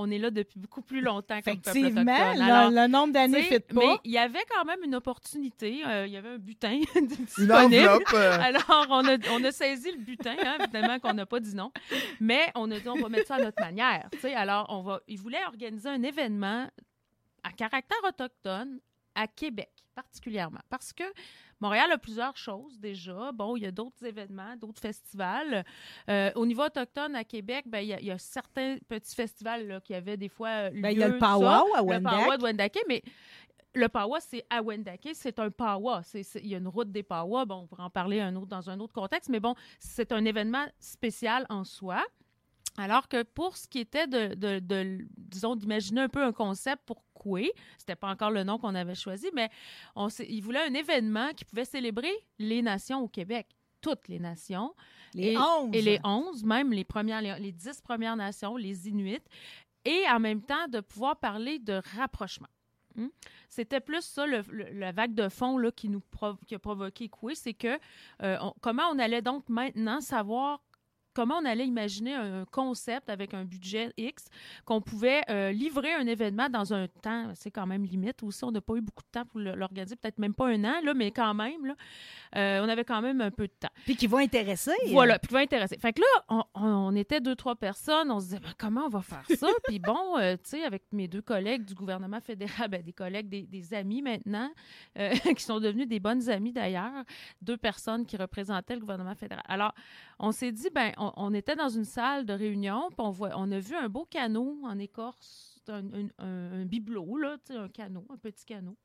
on est là depuis beaucoup plus longtemps comme peuple Effectivement, autochtone. le, Alors, le nombre d'années sais, fit mais pas. il y avait quand même une opportunité. euh, il y avait un butin Une disponible. enveloppe. euh, Alors, on a, on a saisi le butin, hein, évidemment qu'on n'a pas dit non. Mais on a dit, on va mettre ça à notre manière. tu sais. Alors, on va, ils voulaient organiser un événement à caractère autochtone à Québec, particulièrement. Parce que Montréal a plusieurs choses déjà. Bon, il y a d'autres événements, d'autres festivals. Euh, au niveau autochtone, à Québec, ben, il y, a- il y a certains petits festivals là, qui avaient des fois euh, Ben, il y a lieu, le powwow à Le powwow de Wendake, mais le Pawa, c'est à Wendake, c'est un Pawa. Il y a une route des Pawa. Bon, on pourra en parler un autre, dans un autre contexte, mais bon, c'est un événement spécial en soi. Alors que pour ce qui était de, de- de- disons, d'imaginer un peu un concept pour Coué, c'était pas encore le nom qu'on avait choisi, mais on il voulait un événement qui pouvait célébrer les nations au Québec, toutes les nations. Les Et- 11. Et les 11, même les premières, les, les 10 premières nations, les Inuits, et en même temps de pouvoir parler de rapprochement. Hmm? C'était plus ça, le, le- la vague de fond là, qui, nous qui a provoqué Coué, c'est que euh, on- comment on allait donc maintenant savoir comment on allait imaginer un concept avec un budget X, qu'on pouvait euh, livrer un événement dans un temps, c'est quand même limite aussi, on n'a pas eu beaucoup de temps pour l'organiser, peut-être même pas un an, là, mais quand même, là, euh, on avait quand même un peu de temps. Puis qui vont intéresser. Voilà, puis qui va intéresser. Fait que là, on, on était deux, trois personnes, on se disait, Ben, comment on va faire ça? puis bon, euh, tu sais, avec mes deux collègues du gouvernement fédéral, ben, des collègues, des, des amis maintenant, qui sont devenus des bonnes amies d'ailleurs, deux personnes qui représentaient le gouvernement fédéral. Alors, on s'est dit, ben, on, on était dans une salle de réunion, puis on, voit, on a vu un beau canot en écorce, un, un, un- un bibelot, là, un canot, un petit canot.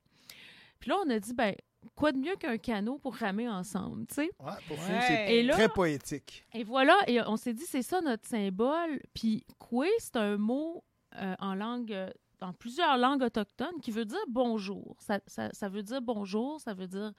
Puis là, on a dit, ben, quoi de mieux qu'un canot pour ramer ensemble, tu sais? ouais, pour Ouais. c'est très poétique. et voilà, et on s'est dit, c'est ça notre symbole. Puis, koué, c'est un mot euh, en langue, euh, dans plusieurs langues autochtones, qui veut dire bonjour. Ça, ça- ça veut dire bonjour, ça veut dire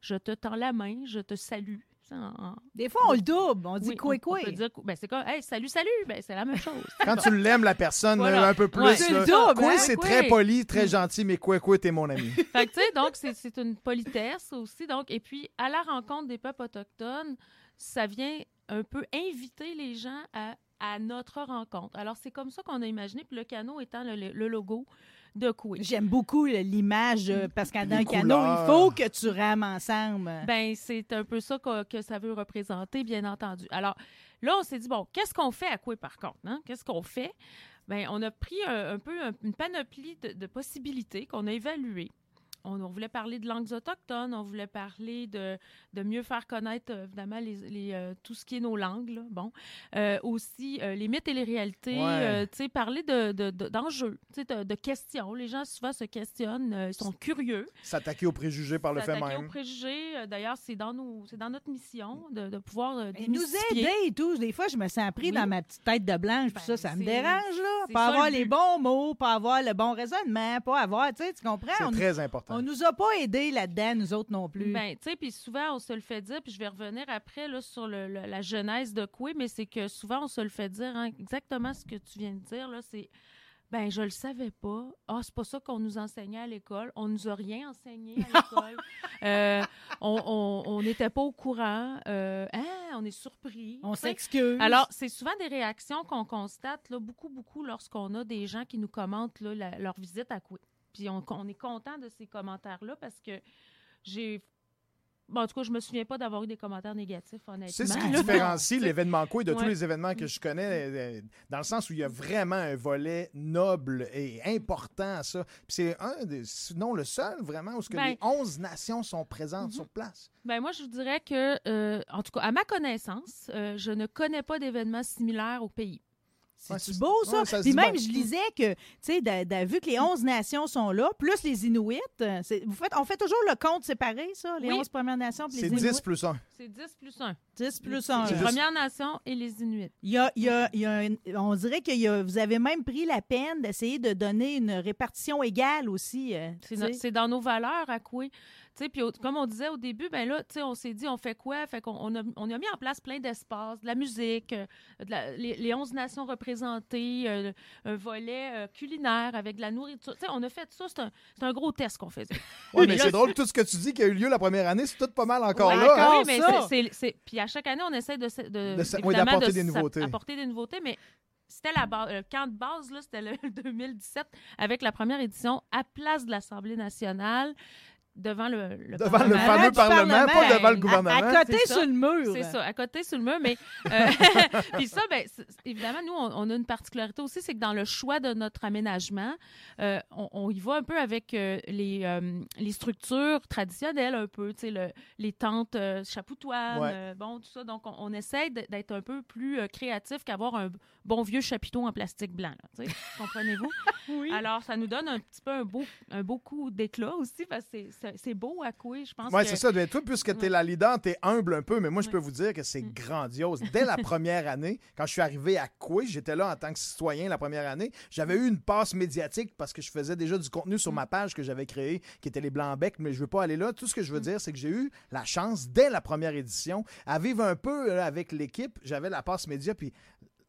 je te tends la main, je te salue. En- Des fois, on le double. On dit oui, quoi, on- quoi. on peut dire, ben, c'est comme, hey, salut, salut, ben, c'est la même chose. Quand tu l'aimes, la personne, Voilà. un peu plus. Ouais. C'est là. le double, Quoi, hein? c'est Quoi. très poli, très gentil, mais quoi, quoi, t'es mon ami. Fait que, tu sais, donc, c'est- c'est une politesse aussi. Donc, et puis, à la rencontre des peuples autochtones, ça vient un peu inviter les gens à, à notre rencontre. Alors, c'est comme ça qu'on a imaginé, puis le canot étant le, le logo de. J'aime beaucoup l'image euh, parce qu'en un canot, il faut que tu rames ensemble. Ben, c'est un peu ça que, que ça veut représenter, bien entendu. Alors, là, on s'est dit, bon, qu'est-ce qu'on fait à Coué, par contre? hein? Qu'est-ce qu'on fait? Ben, on a pris un, un peu un- une panoplie de, de possibilités qu'on a évaluées. On, on voulait parler de langues autochtones, on voulait parler de, de mieux faire connaître, euh, évidemment, les, les, euh, tout ce qui est nos langues. là. Bon. Euh, aussi, euh, les mythes et les réalités. Ouais. euh, tu sais, parler de, de, de- d'enjeux, tu sais, de, de questions. Les gens, souvent, se questionnent, euh, ils sont curieux. S'attaquer aux préjugés par le fait S'attaquer même. aux préjugés. D'ailleurs, c'est dans, nos, dans notre mission de, de pouvoir euh, Et nous aider et tout. Des fois, je me sens pris Oui. dans ma petite tête de blanche. Puis Ben, ça, ça me dérange, là. Pas ça, avoir le les but. bons mots, pas avoir le bon raisonnement, pas avoir, tu sais, tu comprends? C'est très important. On nous a pas aidés là-dedans, nous autres non plus. Ben, tu sais, puis souvent, on se le fait dire, puis je vais revenir après là, sur le- le- la genèse de Coué, mais c'est que souvent, on se le fait dire hein, exactement ce que tu viens de dire, là, c'est ben, je le savais pas. Ah, c'est pas ça qu'on nous enseignait à l'école. On nous a rien enseigné à l'école. Euh, on n'était pas au courant. Euh, hein, on est surpris. on s'excuse. Alors, c'est souvent des réactions qu'on constate là, beaucoup, beaucoup lorsqu'on a des gens qui nous commentent là, la- leur visite à Coué. Puis on, on est content de ces commentaires-là parce que j'ai. Bon, en tout cas, je me souviens pas d'avoir eu des commentaires négatifs, honnêtement. C'est ce qui différencie l'événement Coué de tous les événements que je connais, euh, dans le sens où il y a vraiment un volet noble et important à ça. Puis c'est un des, sinon le seul vraiment où ce que Ben- les 11 nations sont présentes Mhm. sur place. Ben, moi, je vous dirais que, euh, en tout cas, à ma connaissance, euh, je ne connais pas d'événements similaires au pays. C'est beau, ça. ouais, ça Puis même, je lisais que, tu sais, vu que les 11 nations sont là, plus les Inuits, euh, vous faites, on fait toujours le compte séparé, ça, les Oui. 11 Premières Nations puis C'est les Inuits? 10 plus 1. C'est 10 plus 1. 10 plus 1. C'est Les Premières Nations et les Inuits. Il y a, il y a- il y a un- on dirait que vous avez même pris la peine d'essayer de donner une répartition égale aussi. euh, C'est dans nos valeurs à Coué. Tu sais, Puis comme on disait au début, ben là, tu sais, on s'est dit, on fait quoi? Fait qu'on on a, on a mis en place plein d'espaces, de la musique, euh, de la- les, les 11 nations représentées, euh, un volet euh, culinaire avec de la nourriture. Tu sais, on a fait ça, c'est un, c'est un gros test qu'on faisait. Oui, mais c'est drôle, tout ce que tu dis qui a eu lieu la première année, c'est tout pas mal encore Ouais, là. hein? encore oui, mais ça. c'est- Puis à chaque année, on essaie de, de, oui, d'apporter de des nouveautés. apporter des nouveautés, mais c'était la base, le camp de base, là, c'était le 2017, avec la première édition à place de l'Assemblée nationale devant le, le Devant le Parlement. fameux du Parlement, Parlement, pas devant le ben, gouvernement. À, à côté sur le mur. C'est ça, à côté sur le mur. Mais euh, puis ça, ben, évidemment, nous, on, on a une particularité aussi, c'est que dans le choix de notre aménagement, euh, on, on y va un peu avec euh, les, euh, les structures traditionnelles, un peu, tu sais, le- les tentes euh, chapoutoines, Ouais. euh, bon, tout ça. Donc, on, on essaie d'être un peu plus euh, créatif qu'avoir un bon vieux chapiteau en plastique blanc. là, tu sais. Comprenez-vous? Oui. Alors, ça nous donne un petit peu un beau, un beau coup d'éclat aussi, parce que c'est- beau à couer, je pense. Oui, que- c'est ça. Mais toi, puisque tu es la leader, tu es humble un peu, mais moi, je peux vous dire que c'est Mm. grandiose. Dès la première année, quand je suis arrivé à Coué, j'étais là en tant que citoyen la première année, j'avais eu une passe médiatique parce que je faisais déjà du contenu sur Mm. ma page que j'avais créé, qui était les Blancs-Becs, mais je veux pas aller là. Tout ce que je veux Mm. dire, c'est que j'ai eu la chance, dès la première édition, à vivre un peu avec l'équipe. J'avais la passe média, puis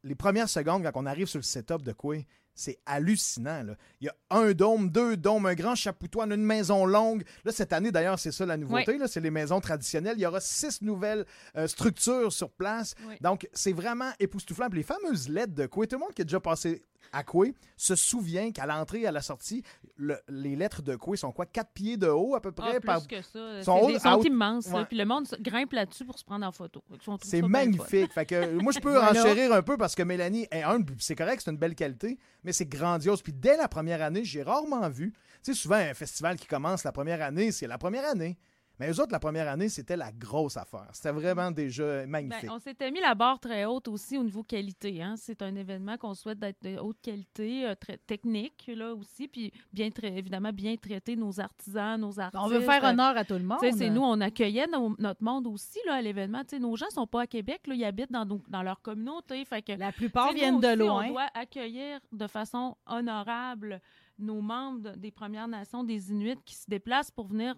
les premières secondes, quand on arrive sur le setup de Coué, c'est hallucinant. là. Il y a un dôme, deux dômes, un grand chapoutoine, une maison longue. Là, cette année, d'ailleurs, c'est ça la nouveauté. là, C'est les maisons traditionnelles. Il y aura six nouvelles euh, structures sur place. Oui. Donc, c'est vraiment époustouflant. Puis les fameuses lettres de Coué, tout le monde qui a déjà passé à Coué se souvient qu'à l'entrée et à la sortie, le- les lettres de Coué sont quoi? Quatre pieds de haut à peu Ah, près? plus par- que ça. sont des- sont immenses. là. Puis le monde grimpe là-dessus pour se prendre en photo. C'est magnifique. Fait que, euh, moi, je peux enchérir un peu parce que Mélanie est puis C'est correct, c'est une belle qualité, mais c'est grandiose. Puis dès la première année, j'ai rarement vu. Tu sais, souvent, un festival qui commence la première année, c'est la première année. Mais eux autres, la première année, c'était la grosse affaire. C'était vraiment déjà Ben, magnifique. on s'était mis la barre très haute aussi au niveau qualité. Hein. C'est un événement qu'on souhaite d'être de haute qualité, euh, très technique là aussi, puis bien évidemment bien traiter nos artisans, nos artistes. On veut faire honneur à tout le monde. C'est nous, on accueillait nos- notre monde aussi là, à l'événement. Nos gens sont pas à Québec, là, ils habitent dans, leur communauté. Fait que, La plupart viennent nous de loin. On doit accueillir de façon honorable nos membres de- des Premières Nations, des Inuits, qui se déplacent pour venir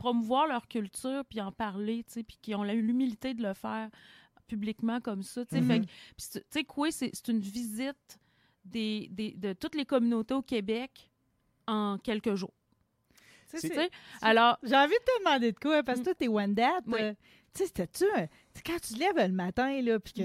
promouvoir leur culture puis en parler, tu sais, puis qui ont l'humilité de le faire publiquement comme ça. tu sais. Fait que- puis c'est- tu sais, Coué, c'est c'est une visite des, des- de toutes les communautés au Québec en quelques jours. Tu sais, C'est- Tu c'est- sais, Alors, J'ai envie de te demander de quoi, parce que Mm. toi, t'es date. Oui. euh, tu sais, c'était-tu Quand tu te lèves le matin, là, puis que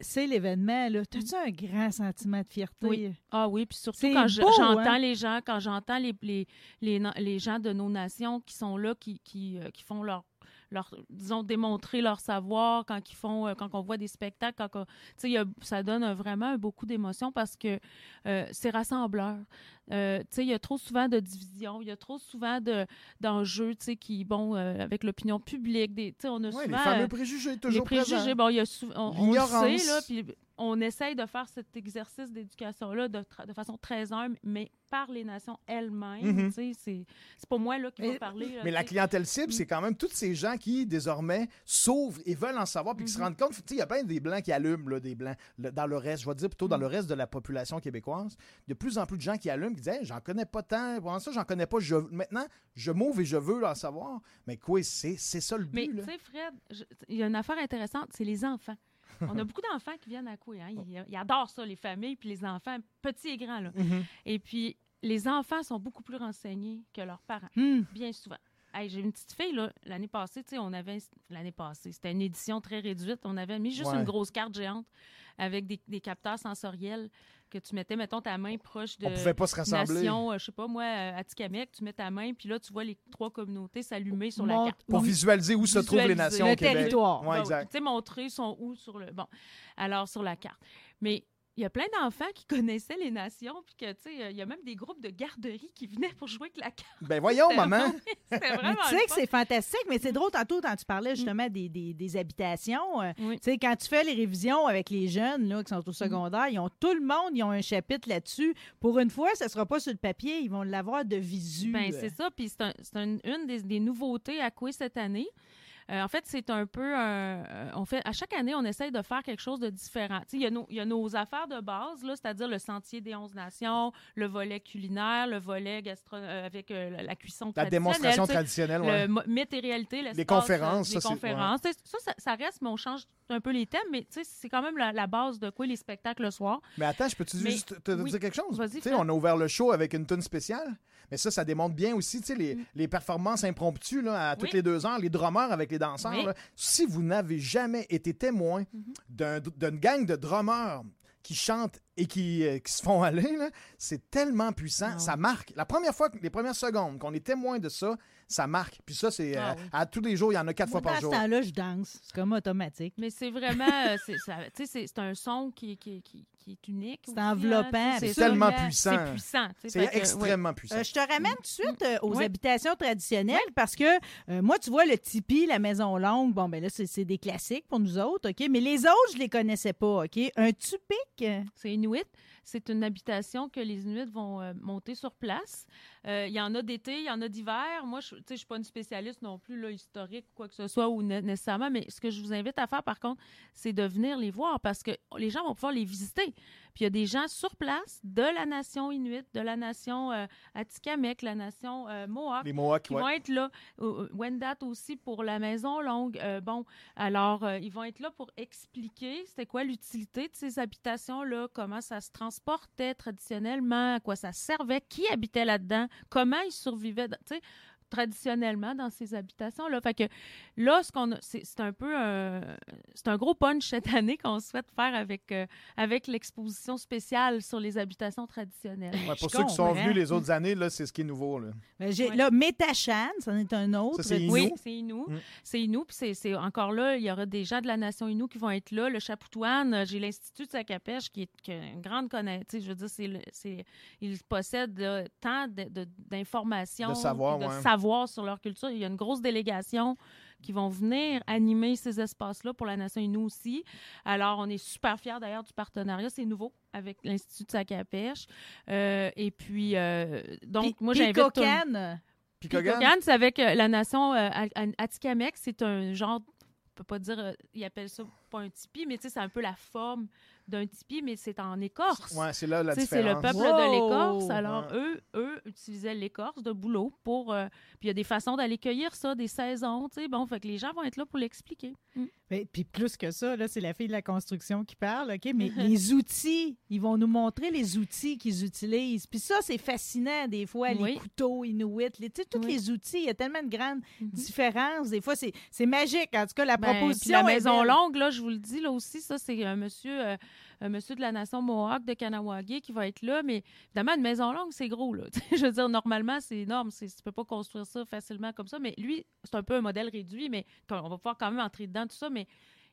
c'est l'événement, là, t'as-tu un grand sentiment de fierté? Oui. Ah oui, puis surtout quand j'entends hein? les gens, quand j'entends les, les, les, les gens de nos nations qui sont là, qui, qui, euh, qui font leur, leur, disons, démontrer leur savoir, quand ils font, euh, quand on voit des spectacles, quand on- a- ça donne un- vraiment beaucoup d'émotions parce que euh, c'est rassembleur. Euh, tu sais, il y a trop souvent de divisions, il y a trop souvent de, d'enjeux, tu sais, qui, bon, euh, avec l'opinion publique, des, tu sais, on a Ouais, souvent... les fameux préjugés, les toujours préjugés, présents. bon, il y a on, on le sait, L'ignorance. là, puis on essaye de faire cet exercice d'éducation-là de, façon très humble, mais par les nations elles-mêmes. Mhm. tu C'est pas moi là, qui Mais- va parler. là, Mais la tu clientèle cible, Mm. c'est quand même tous ces gens qui, désormais, s'ouvrent et veulent en savoir puis qui se Mhm. rendent compte. Tu Il y a plein des Blancs qui allument, là, des Blancs. Le- dans le reste, je vais dire plutôt dans Mm. le reste de la population québécoise, de plus en plus de gens qui allument, qui disent Hey, J'en connais pas tant. Pour ça, j'en connais pas. Je... Maintenant, je m'ouvre et je veux en savoir. Mais quoi, c'est ça le Mais but. tu là. sais, Fred, il y a une affaire intéressante, c'est les enfants. On a beaucoup d'enfants qui viennent à Coué. Hein? Ils, ils adorent ça, les familles, puis les enfants, petits et grands. Là. Mhm. Et puis, les enfants sont beaucoup plus renseignés que leurs parents. Hmm. bien souvent. Hey, j'ai une petite fille, là, l'année passée, on avait, l'année passée, c'était une édition très réduite, on avait mis juste Ouais. une grosse carte géante avec des, des capteurs sensoriels que tu mettais, mettons, ta main proche de On pouvait pas se rassembler. nation, euh, je sais pas moi, euh, à Tikamek, tu mets ta main, puis là, tu vois les trois communautés s'allumer sur la carte. Pour visualiser où se trouvent les nations Le au Québec. territoire. Ouais, Bon, exact. Tu sais, montrer son où sur le. Bon, alors sur la carte. Mais il y a plein d'enfants qui connaissaient les nations, puis que, tu sais, il y a même des groupes de garderie qui venaient pour jouer avec la carte. Ben voyons, maman. C'était Mais vraiment. tu sais que c'est fantastique, mais c'est drôle tantôt quand tu parlais justement des, des- des habitations. euh, Oui. Tu sais, quand tu fais les révisions avec les jeunes là, qui sont au secondaire, ils ont tout le monde, ils ont un chapitre là-dessus. Pour une fois, ce ne sera pas sur le papier, ils vont l'avoir de visu. Ben, c'est ça. Puis c'est un- c'est un- une des, des nouveautés à Coué cette année. Euh, en fait, c'est un peu un. euh, on fait, à chaque année, on essaye de faire quelque chose de différent. Il y, a nos- y a nos affaires de base, là, c'est-à-dire le sentier des 11 nations, le volet culinaire, le volet gastro euh, avec la- la cuisson La traditionnelle, démonstration tu sais, traditionnelle, ouais. le mythe et réalité, l'espace, conférences, ça, les c'est- conférences. Ça, ça, ça reste, mais on change un peu les thèmes, mais c'est quand même la, la base de quoi les spectacles le soir. Mais attends, je peux-tu juste te, te oui. dire quelque chose? On a ouvert le show avec une tune spéciale, mais ça, ça démontre bien aussi tu sais, les, Mm. les performances impromptues là, à toutes Oui. les deux heures, les drummers avec les danseurs. Oui. là. Si vous n'avez jamais été témoin Mhm. d'un- d'une gang de drummers qui chantent et qui, euh, qui se font aller, là, c'est tellement puissant. Ça marque. La première fois, les premières secondes qu'on est témoin de ça, ça marque. Puis ça, c'est Ah euh, oui. à tous les jours, il y en a quatre Moi, fois par jour. ce temps-là, je danse. C'est comme automatique. Mais c'est vraiment, euh, c'est ça- tu sais, c'est c'est un son qui, qui, qui, qui est unique. C'est hein, enveloppant, C'est tellement vraiment- puissant. C'est puissant. C'est ouais. extrêmement puissant. Euh, je te ramène tout de suite euh, aux Oui. habitations traditionnelles parce que euh, moi, tu vois, le tipi, la maison longue, bon, ben là, c'est des classiques pour nous autres, OK? Mais les autres, je les connaissais pas, OK? Un tupic, C'est Inuit. C'est une habitation que les Inuits vont euh, monter sur place. Euh, Il y en a d'été, il y en a d'hiver. Moi, je ne suis pas une spécialiste non plus là, historique quoi que ce soit, ou né- nécessairement, mais ce que je vous invite à faire, par contre, c'est de venir les voir parce que les gens vont pouvoir les visiter. Puis il y a des gens sur place de la nation Inuit, de la nation euh, Atikamekw, la nation euh, Mohawk, Les Mohawks, qui ouais. vont être là. Wendat aussi pour la maison longue. Euh, bon, alors, euh, ils vont être là pour expliquer c'était quoi l'utilité de ces habitations-là, comment ça se transportait traditionnellement, à quoi ça servait, qui habitait là-dedans, comment ils survivaient, dans- tu sais, traditionnellement dans ces habitations-là. Fait que là, ce qu'on a, c'est, un peu un, c'est un gros punch cette année qu'on souhaite faire avec, euh, avec l'exposition spéciale sur les habitations traditionnelles. Ouais, pour Je ceux qui sont venus les autres années, là, c'est ce qui est nouveau. Là. ben, Ouais. là, Métachan, c'en est un autre. Ça, c'est type. Inou. Oui, c'est Inou. Mm. C'est Inou, puis c'est- encore là, il y aura des gens de la nation Inou qui vont être là. Le Chapoutoine, euh, j'ai l'Institut de Sacapèche qui est qui a une grande connaissance. Je veux dire, c'est c'est- ils possèdent euh, tant de- de- d'informations, De savoir, de ouais. savoir sur leur culture. Il y a une grosse délégation qui vont venir animer ces espaces-là pour la nation Inou aussi. Alors, on est super fiers d'ailleurs du partenariat. C'est nouveau avec l'Institut de Sacapèche. Euh, et puis, euh, donc, Puis- moi, j'invite tout le Cocan, Picogan, Picogan, c'est avec euh, la nation euh, Atikamekw. C'est un genre, on peut pas dire, euh, ils appellent ça pas un tipi, mais tu sais, c'est un peu la forme d'un tipi, mais c'est en écorce. ouais, c'est là la sais, c'est le différence. peuple Wow! de l'écorce. Alors, Ouais. eux, eux utilisaient l'écorce de bouleau pour. euh, puis il y a des façons d'aller cueillir ça, des saisons, tu sais. Bon, fait que les gens vont être là pour l'expliquer. Mm. Puis plus que ça, là, c'est la fille de la construction qui parle, OK? Mais les outils, ils vont nous montrer les outils qu'ils utilisent. Puis ça, c'est fascinant, des fois, les couteaux inuits, les, tu sais, tous Oui. les outils, il y a tellement de grandes Mhm. différences. Des fois, c'est c'est magique. En tout cas, la Ben, proposition la maison longue, là, je vous le dis, là aussi, ça, c'est un monsieur, euh, monsieur de la nation Mohawk de Kanawagé qui va être là. Mais évidemment, une maison longue, c'est gros, là. je veux dire, normalement, c'est énorme. Tu peux pas construire ça facilement comme ça. Mais lui, c'est un peu un modèle réduit, mais on va pouvoir quand même entrer dedans, tout ça. Mais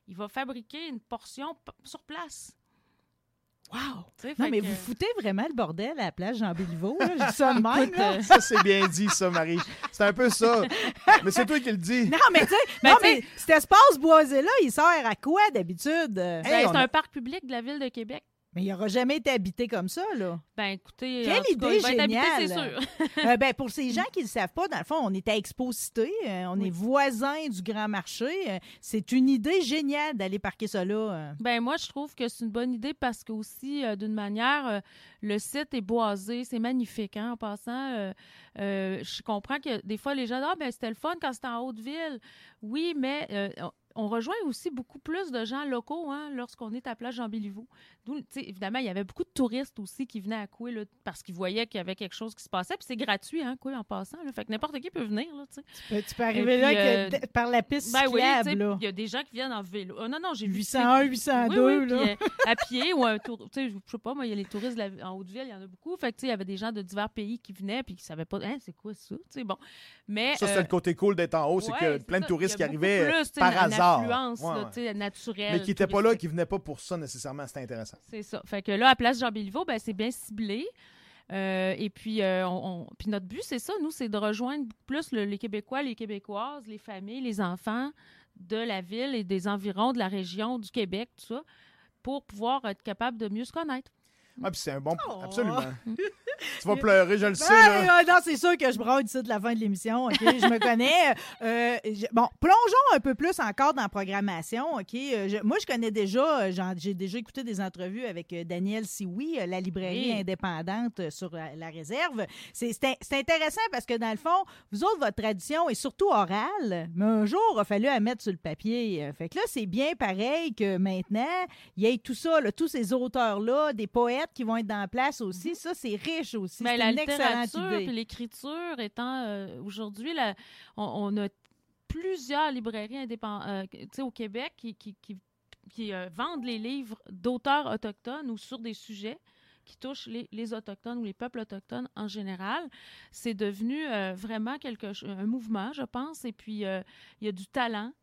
il va fabriquer une portion sur place. Wow! Non, mais que- vous foutez vraiment le bordel à la plage Jean Béliveau. là. Je dis ça de même. Écoute, là. euh, Ça, c'est bien dit, ça, Marie. C'est un peu ça. Mais c'est toi qui le dis. Non, mais tu sais, Ben, mais cet espace boisé-là, il sert à quoi d'habitude? Hey, ben, c'est a- un parc public de la ville de Québec. Mais il n'aura jamais été habité comme ça, là. Ben, écoutez, Quelle cas, idée habité, géniale! sûr. Euh, ben, pour ces gens qui ne le savent pas, dans le fond, on est à Exposité, euh, on Oui. est voisins du Grand Marché. euh, c'est une idée géniale d'aller parquer ça là. Ben moi, je trouve que c'est une bonne idée parce que aussi, d'une manière, le site est boisé, c'est magnifique. Hein, en passant, je comprends que des fois, les gens disent Ah, ben c'était le fun quand c'était en Haute-Ville. Oui, mais on- rejoint aussi beaucoup plus de gens locaux hein, lorsqu'on est à Plage Jean Béliveau. D'où, tu sais, évidemment, il y avait beaucoup de touristes aussi qui venaient à Coué là, parce qu'ils voyaient qu'il y avait quelque chose qui se passait. Puis c'est gratuit, hein, Coué, en passant. là. fait que n'importe qui peut venir. Là, tu peux, tu peux arriver là que- euh, par la piste Ben cyclable, il y a des gens qui viennent en vélo. Ah, non, non, j'ai vu 801, Oui, 802, oui, là. puis, euh, à pied ou un tour. Tu sais, je sais pas, moi, il y a les touristes la- en Haute-Ville, il y en a beaucoup. Fait que, tu sais, il y avait des gens de divers pays qui venaient puis qui savaient pas, hein, c'est quoi ça? Tu sais, bon. Mais. Ça, c'est euh, le côté cool d'être en haut, c'est ouais, que plein de touristes qui arrivaient plus, par une hasard. influence, Ouais, là, ouais. tu sais, naturelle. Mais qui n'étaient pas là, touristique. qui venaient pas pour ça nécessairement, c'était intéressant. C'est ça. Fait que là, à Place Jean-Béliveau, ben, c'est bien ciblé. Euh, et puis, euh, on, on- puis notre but, c'est ça, nous, c'est de rejoindre plus le- les Québécois, les Québécoises, les familles, les enfants de la ville et des environs de la région du Québec, tout ça, pour pouvoir être capable de mieux se connaître. Ah, puis c'est un bon. Oh. Absolument. tu vas pleurer, je le sais. Là. non, c'est sûr que je brode ici de la fin de l'émission. OK? Je me connais. Euh, je- bon, plongeons un peu plus encore dans la programmation. OK? Euh, je- moi, je connais déjà, euh, j'ai déjà écouté des entrevues avec euh, Daniel Sioui, euh, la librairie Oui. indépendante euh, sur la, la réserve. C'est c'est in- c'est intéressant parce que, dans le fond, vous autres, votre tradition est surtout orale, mais un jour, il a fallu la mettre sur le papier. Euh, Fait que là, c'est bien pareil que maintenant, il y ait tout ça, là, tous ces auteurs-là, des poètes qui vont être dans la place aussi. Ça, c'est riche aussi. Ben, la une littérature idée. puis l'écriture étant euh, aujourd'hui, on, on a plusieurs librairies indépendantes au Québec qui, qui, qui qui euh, vendent les livres d'auteurs autochtones ou sur des sujets qui touchent les, les Autochtones ou les peuples autochtones en général. C'est devenu euh, vraiment quelque, un mouvement, je pense, et puis euh, il y a du talent.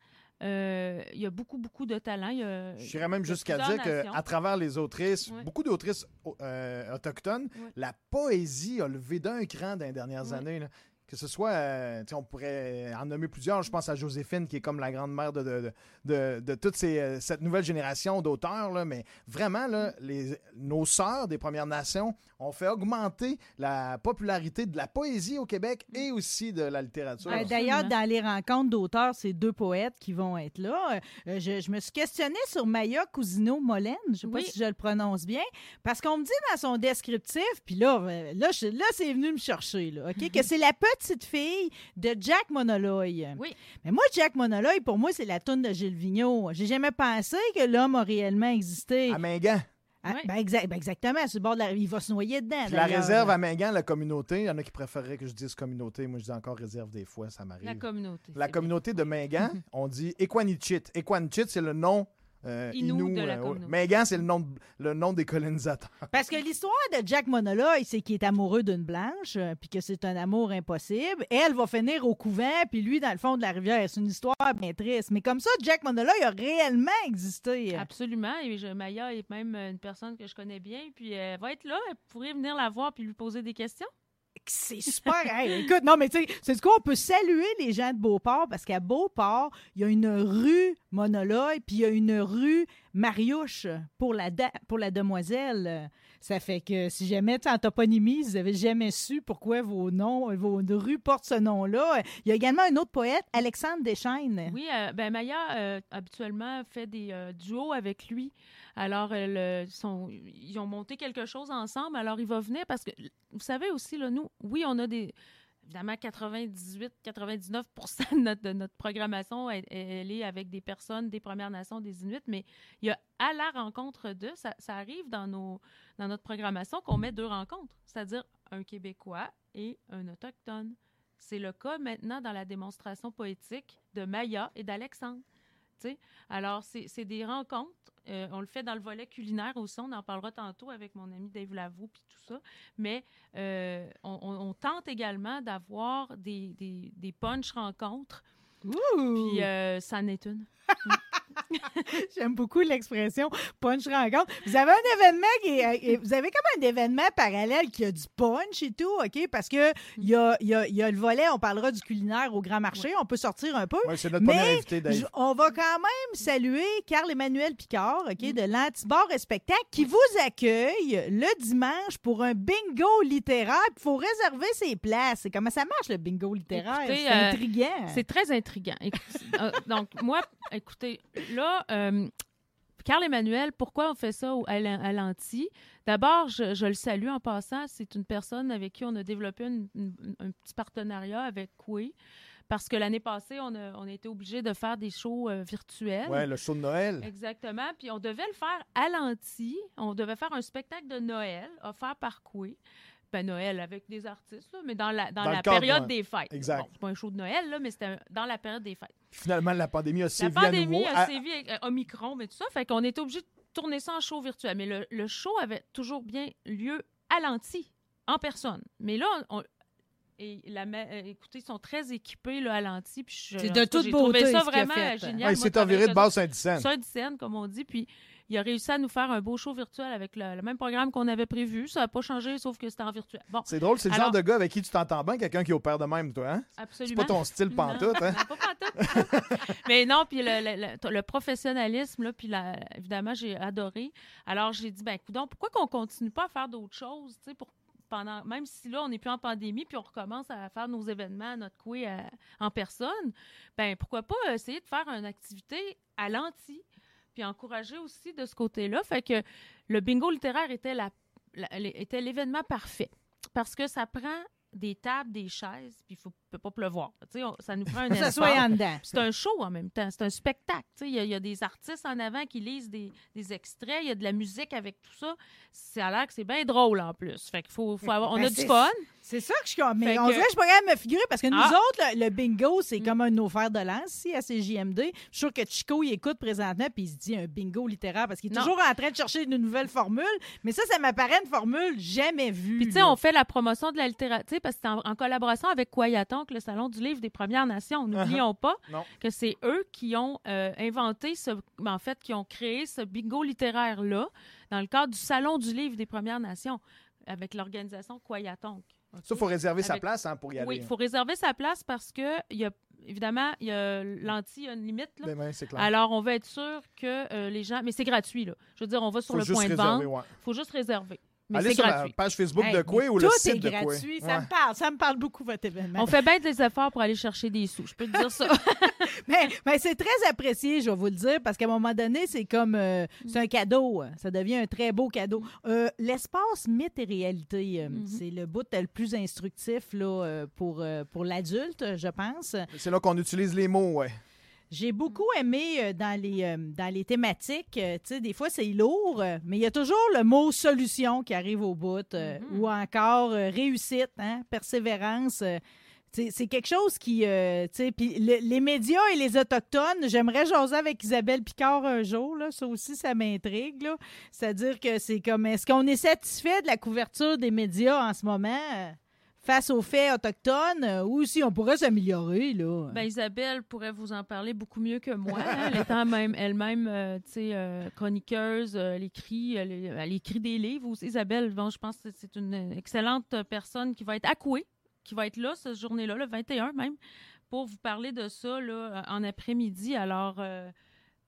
Euh, il y a beaucoup, beaucoup de talent. Il y a- Je dirais même jusqu'à dire qu'à travers les autrices, Ouais. beaucoup d'autrices euh, autochtones, Ouais. la poésie a levé d'un cran dans les dernières Ouais. années. là. Que ce soit, euh, on pourrait en nommer plusieurs. Je pense à Joséphine, qui est comme la grande-mère de, de, de, de- de toute ces, euh, cette nouvelle génération d'auteurs. là. Mais vraiment, là, les, nos sœurs des Premières Nations ont fait augmenter la popularité de la poésie au Québec et aussi de la littérature. Euh. D'ailleurs, dans les rencontres d'auteurs, c'est deux poètes qui vont être là. Euh, je, je me suis questionnée sur Maya Cousino Molène, je ne sais pas Oui. si je le prononce bien, parce qu'on me dit dans son descriptif, puis là, là, là c'est venu me chercher, là, OK, que c'est la petite fille de Jack Monoloy. Oui. Mais moi, Jack Monoloy, pour moi, c'est la toune de Gilles Vigneault. J'ai jamais pensé que l'homme a réellement existé. À Mingan. Ah, Oui. ben, ben, exactement, sur le bord de la... Il va se noyer dedans, la réserve à Mingan, la communauté, il y en a qui préféreraient que je dise communauté. Moi, je dis encore réserve des fois, ça m'arrive. La communauté. La communauté de Mingan, on dit Equanichit. Equanichit, c'est le nom euh, Inou Inou, de la euh. Mingan, c'est le nom, de- le nom des colonisateurs. Parce que l'histoire de Jack Monoloy, c'est qu'il est amoureux d'une blanche, euh, puis que c'est un amour impossible. Elle va finir au couvent, puis lui dans le fond de la rivière. C'est une histoire bien triste. Mais comme ça, Jack Monoloy a réellement existé. Absolument. Et je- Maya est même une personne que je connais bien. Puis elle va être là. Elle pourrait venir la voir puis lui poser des questions. C'est super. Écoute, non, mais tu sais, c'est quoi? On peut saluer les gens de Beauport parce qu'à Beauport, il y a une rue Monoloy, puis il y a une rue Mariouche pour la, pour la demoiselle. Ça fait que si jamais, en toponymie, vous avez jamais su pourquoi vos noms, vos rues portent ce nom-là. Il y a également un autre poète, Alexandre Deschaines. Oui, euh, ben Maya, euh, habituellement, fait des euh, duos avec lui. Alors, euh, ils ont monté quelque chose ensemble. Alors, il va venir parce que, vous savez aussi, là, nous, oui, on a des. Évidemment, 98-99 de notre, de notre programmation, elle, elle est avec des personnes des Premières Nations, des Inuits, mais il y a à la rencontre d'eux, ça, ça arrive dans, nos, dans notre programmation qu'on met deux rencontres, c'est-à-dire un Québécois et un Autochtone. C'est le cas maintenant dans la démonstration poétique de Maya et d'Alexandre. Alors, c'est des rencontres. Euh, on le fait dans le volet culinaire aussi. On en parlera tantôt avec mon ami Dave Lavaux puis tout ça. Mais euh, on, on- on tente également d'avoir des, des, des punch rencontres. Puis euh, ça en est une. J'aime beaucoup l'expression punch rencontre. Vous avez un événement qui est, euh, vous avez comme un événement parallèle qui a du punch et tout, OK? Parce que il y a, il y a- il y a le volet, on parlera du culinaire au Grand Marché, on peut sortir un peu. Ouais, c'est notre Mais invité, Dave. On va quand même saluer Carl-Emmanuel Picard, OK, de l'Antibar et Spectacle, qui vous accueille le dimanche pour un bingo littéraire. Il faut réserver ses places. Et comment ça marche, le bingo littéraire? C'est euh, intriguant. C'est très intriguant. Écoute, euh, donc, moi, écoutez, là, euh, Carl Emmanuel, pourquoi on fait ça au- à l'an- à l'anti? D'abord, je, je le salue en passant. C'est une personne avec qui on a développé une- une- un petit partenariat avec Coué. Parce que l'année passée, on a, on a été obligé de faire des shows euh, virtuels. Ouais, le show de Noël. Exactement. Puis on devait le faire à l'anti. On devait faire un spectacle de Noël offert par Coué. Ben Noël avec des artistes, là, mais dans la, dans la cadre, période ouais. des fêtes. Exact. Bon, c'est pas un show de Noël, là, mais c'était dans la période des fêtes. Finalement, la pandémie a La sévi à pandémie nouveau. a À- sévi avec euh, Omicron, mais tout ça, fait qu'on était obligé de tourner ça en show virtuel. Mais le, le show avait toujours bien lieu à l'anti, en personne. Mais là, on, et la, euh, écoutez, ils sont très équipés là, à l'anti. C'est de toute j'ai trouvé beauté, ça ce a vraiment fait. génial. Ouais, il s'est enviré de base Saint-Dicenne. scène, comme on dit. Puis il a réussi à nous faire un beau show virtuel avec le, le même programme qu'on avait prévu. Ça n'a pas changé, sauf que c'était en virtuel. Bon, C'est drôle, c'est le Alors- genre de gars avec qui tu t'entends bien, quelqu'un qui opère de même, toi, hein? C'est absolument. pas ton style pantoute, hein? Non, pas pantoute. Mais non, puis le, le- le- le professionnalisme, là, puis la- évidemment, j'ai adoré. Alors, j'ai dit, ben, coudonc, pourquoi qu'on continue pas à faire d'autres choses, tu sais, pour pendant, même si là, on n'est plus en pandémie, puis on recommence à faire nos événements, notre coué euh, en personne, ben pourquoi pas essayer de faire une activité à l'anti, puis encourager aussi de ce côté-là. Fait que le bingo littéraire était était l'événement parfait, parce que ça prend des tables, des chaises, puis il faut peut pas pleuvoir. On- ça nous prend un ça soit en dedans. C'est un show en même temps, c'est un spectacle. Il y, a- il y a des artistes en avant qui lisent des, des extraits, il y a de la musique avec tout ça. Ça a l'air que c'est bien drôle en plus. Fait qu'il faut, faut avoir. On Ben, a du fun. C'est ça que je suis comme. Mais Fait on que- dirait que je de me figurer parce que nous Ah. autres, le, le bingo, c'est Mm. comme un fers de lance ici à CJMD. Je suis sûre que Chico, il écoute présentement puis il se dit un bingo littéraire parce qu'il est Non. toujours en train de chercher une nouvelle formule. Mais ça, ça m'apparaît une formule jamais vue. Puis, tu sais, on fait la promotion de la littérature parce que c'est en, en collaboration avec Le Salon du livre des Premières Nations. N'oublions pas que c'est eux qui ont euh, inventé ce. ben, En fait, qui ont créé ce bingo littéraire-là dans le cadre du Salon du livre des Premières Nations avec l'organisation Kwayatonk. Ça, il faut réserver sa place hein, pour y aller. Oui, il faut réserver sa place parce que, y a, évidemment, il y a l'anti, il y a une limite. Là. Ben, ben, clair. Alors, on va être sûr que euh, les gens. Mais c'est gratuit, là. Je veux dire, on va sur faut le point de vente. ouais. Il faut juste réserver. Mais Allez c'est sur gratuit. la page Facebook Hey, de Coué ou le site de Coué. gratuit. Ça Ouais. me parle. Ça me parle beaucoup, votre événement. On fait bien des efforts pour aller chercher des sous. Je peux te dire ça. Mais, mais c'est très apprécié, je vais vous le dire, parce qu'à un moment donné, c'est comme. euh, c'est un cadeau. Ça devient un très beau cadeau. Euh, L'espace mythe et réalité, euh, Mhm. c'est le bout le plus instructif là, pour, pour l'adulte, je pense. C'est là qu'on utilise les mots, ouais. J'ai beaucoup aimé euh, dans, les, euh, dans les thématiques. euh, tu sais, des fois, c'est lourd, mais il y a toujours le mot solution qui arrive au bout, Mhm. ou encore réussite, hein, persévérance. c'est quelque chose qui. euh, tu sais, puis le- les médias et les Autochtones, j'aimerais jaser avec Isabelle Picard un jour. Là, ça aussi, ça m'intrigue. C'est-à-dire que c'est comme. Est-ce qu'on est satisfait de la couverture des médias en ce moment? Face aux faits autochtones euh, ou si on pourrait s'améliorer? là? Ben, Isabelle pourrait vous en parler beaucoup mieux que moi. hein, étant même elle-même, euh, euh, chroniqueuse, euh, elle écrit, elle, écrit des livres aussi. Isabelle, je pense que c'est une excellente personne qui va être accouée, qui va être là cette journée-là, le 21 même, pour vous parler de ça là, en après-midi. Alors.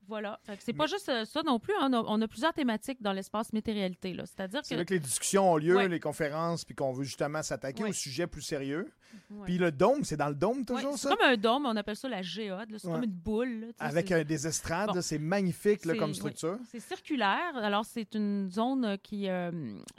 Voilà. C'est pas juste euh, ça non plus. hein. On, a, on a plusieurs thématiques dans l'espace météoralité. C'est-à-dire C'est que là que les discussions ont lieu, Ouais. les conférences, puis qu'on veut justement s'attaquer Ouais. aux sujets plus sérieux. Ouais. Puis le dôme, c'est dans le dôme toujours, c'est ça? comme un dôme, on appelle ça la géode. C'est comme une boule. là, Avec c'est- euh, des estrades, Bon. c'est magnifique là, C'est- comme structure. C'est circulaire. Alors, c'est une zone euh, qui, euh,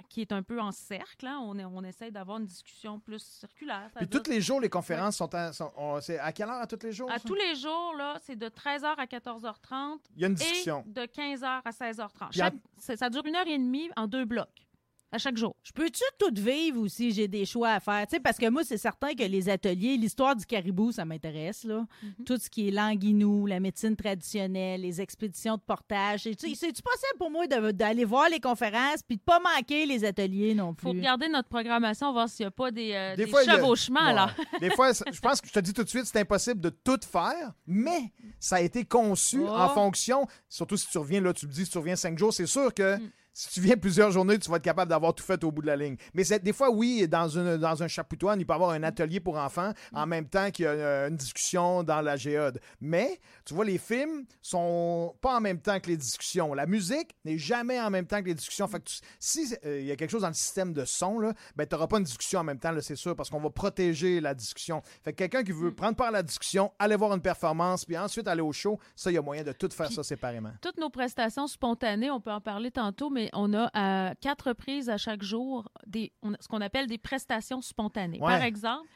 qui est un peu en cercle. hein. On, est, on essaie d'avoir une discussion plus circulaire. Puis tous les jours, les conférences sont, à, sont- on- c'est à quelle heure à tous les jours? À ça? tous les jours, là, c'est de 13h à 14h30 Il y a une et discussion. de 15h à 16h30. Puis à- Chaque- ça dure une heure et demie en deux blocs, à chaque jour. Je peux-tu tout vivre aussi? J'ai des choix à faire. Tu sais, parce que moi, c'est certain que les ateliers, l'histoire du caribou, ça m'intéresse. là. Mhm. Tout ce qui est languinou, la médecine traditionnelle, les expéditions de portage. C'est-tu possible pour moi d'aller voir les conférences puis de pas manquer les ateliers non Il faut plus? regarder notre programmation, voir s'il n'y a pas des, euh, Des des fois, il y a- chevauchements. Ouais. là. Des fois, je pense que je te dis tout de suite, c'est impossible de tout faire, mais ça a été conçu Oh. en fonction, surtout si tu reviens, là, tu le dis, si tu reviens cinq jours, c'est sûr que Mm. Si tu viens plusieurs journées, tu vas être capable d'avoir tout fait au bout de la ligne. Mais des fois, oui, dans, une, dans un chapoutoine, il peut y avoir un atelier pour enfants en même temps qu'il y a euh, une discussion dans la géode. Mais, tu vois, les films sont pas en même temps que les discussions. La musique n'est jamais en même temps que les discussions. Fait que tu- si euh, il y a quelque chose dans le système de son, là, ben, tu n'auras pas une discussion en même temps, c'est sûr, parce qu'on va protéger la discussion. Fait que quelqu'un qui veut prendre part à la discussion, aller voir une performance, puis ensuite aller au show, ça, il y a moyen de tout faire Puis- ça séparément. Toutes nos prestations spontanées, on peut en parler tantôt, mais on a à quatre reprises à chaque jour des, on ce qu'on appelle des prestations spontanées. Ouais. Par exemple,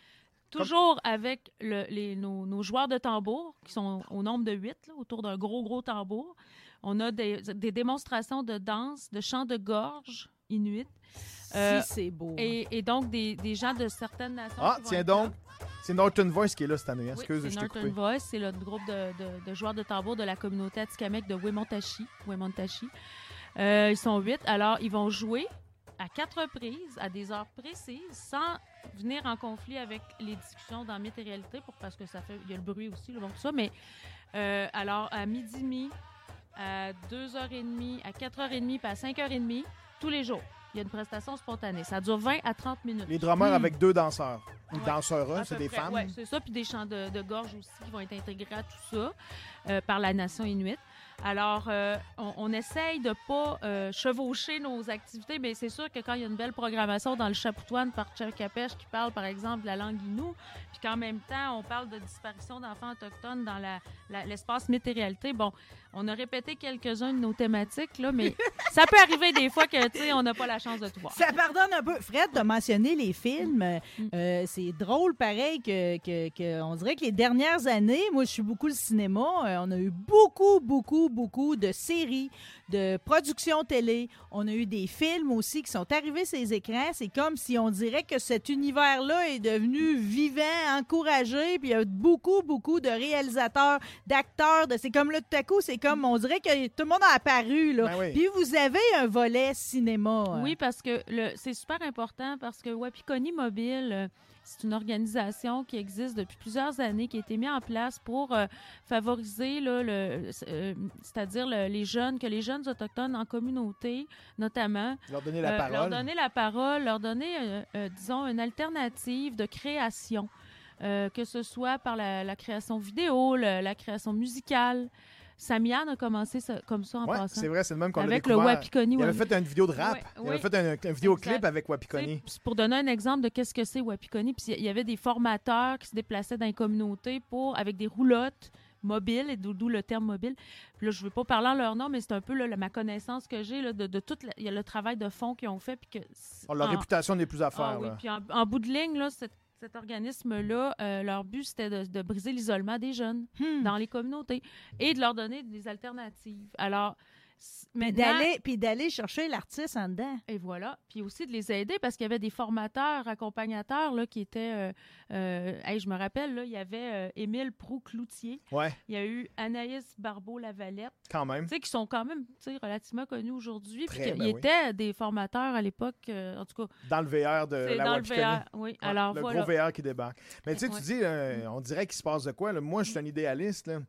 toujours avec le- les, nos, nos joueurs de tambour, qui sont au nombre de huit, là, autour d'un gros, gros tambour. On a des, des démonstrations de danse, de chant de gorge inuit. Euh, si c'est beau. et, et donc, des, des gens de certaines nations. Ah, tiens donc. C'est Norton Voice qui est là cette année. Oui, Excuse, c'est je t'ai Northern coupé. Voice, c'est le groupe de, de- de joueurs de tambour de la communauté Atikamekw de Wemontachi. Wemontachi. Euh, ils sont huit. Alors, ils vont jouer à quatre reprises, à des heures précises, sans venir en conflit avec les discussions dans Mythe et Réalité, pour, parce que ça fait, il y a le bruit aussi, le bon, tout ça. Mais euh, alors, à midi et demi, à 2h30, à 4h30, puis à 5h30, tous les jours. Il y a une prestation spontanée. Ça dure 20 à 30 minutes. Les drummers Hmm. avec deux danseurs. Ou Ouais. danseuses, À c'est des près, femmes. ouais, c'est ça. Puis des chants de, de gorge aussi qui vont être intégrés à tout ça euh, par la nation inuite. Alors, euh, on, essaye de pas euh, chevaucher nos activités, mais c'est sûr que quand il y a une belle programmation dans le Chapoutoine par Tchakapèche qui parle, par exemple, de la langue inou, puis qu'en même temps, on parle de disparition d'enfants autochtones dans la- la- l'espace météoralité, bon, On a répété quelques-uns de nos thématiques, là, mais ça peut arriver des fois que, tu sais, on n'a pas la chance de tout voir. Ça pardonne un peu. Fred, de mentionner les films. Mm. Euh, c'est drôle, pareil, que, que- que on dirait que les dernières années, moi, je suis beaucoup le cinéma. euh, on a eu beaucoup, beaucoup, beaucoup de séries, de productions télé. On a eu des films aussi qui sont arrivés sur les écrans. C'est comme si on dirait que cet univers-là est devenu vivant, encouragé. Puis il y a beaucoup, beaucoup de réalisateurs, d'acteurs. De... C'est comme là, tout à coup, c'est comme, on dirait que tout le monde a apparu. Là. Ben oui. Puis vous avez un volet cinéma. euh. Oui, parce que le, c'est super important parce que Wapikoni Mobile, euh, c'est une organisation qui existe depuis plusieurs années, qui a été mise en place pour euh, favoriser, là, le, euh, c'est-à-dire le- les jeunes, que les jeunes autochtones en communauté, notamment, Leur donner la euh, parole. leur donner la parole, leur donner, euh, euh, disons, une alternative de création, euh, que ce soit par la, la création vidéo, le- la création musicale. Samian a commencé ça- comme ça en Ouais, passant. c'est vrai, c'est le même qu'on Avec le. Wapikoni. Il avait fait une vidéo de rap. Ouais, il oui. avait fait un, un vidéoclip Exact. avec Wapikoni. Pour donner un exemple de qu'est-ce que c'est Wapikoni, puis il y avait des formateurs qui se déplaçaient dans les communautés pour, avec des roulottes mobiles, et d'où le terme mobile. Puis là, je ne veux pas parler en leur nom, mais c'est un peu là, la- ma connaissance que j'ai de, de tout la- y a le travail de fond qu'ils ont fait. Puis que, Oh, leur en- réputation n'est plus à ah faire. oui, là. puis en, en bout de ligne, là, cet, cet organisme-là, euh, leur but, c'était de, de briser l'isolement des jeunes Hmm. dans les communautés et de leur donner des alternatives. Alors, d'aller, puis d'aller chercher l'artiste en dedans. et voilà. Puis aussi de les aider parce qu'il y avait des formateurs, accompagnateurs là, qui étaient. euh, euh, hey, je me rappelle, là, il y avait euh, Émile Proux-Cloutier. Ouais, Il y a eu Anaïs Barbeau-Lavalette, quand même. tu sais, qui sont quand même tu sais, relativement connus aujourd'hui. Puis ben oui. étaient des formateurs à l'époque. euh, en tout cas, Dans le VR de la dans le. VR. Oui, Ouais, alors le voilà. gros VR qui débarque. Mais tu sais, Ouais. tu dis, euh, on dirait qu'il se passe de quoi. là. Moi, je suis un idéaliste. Là.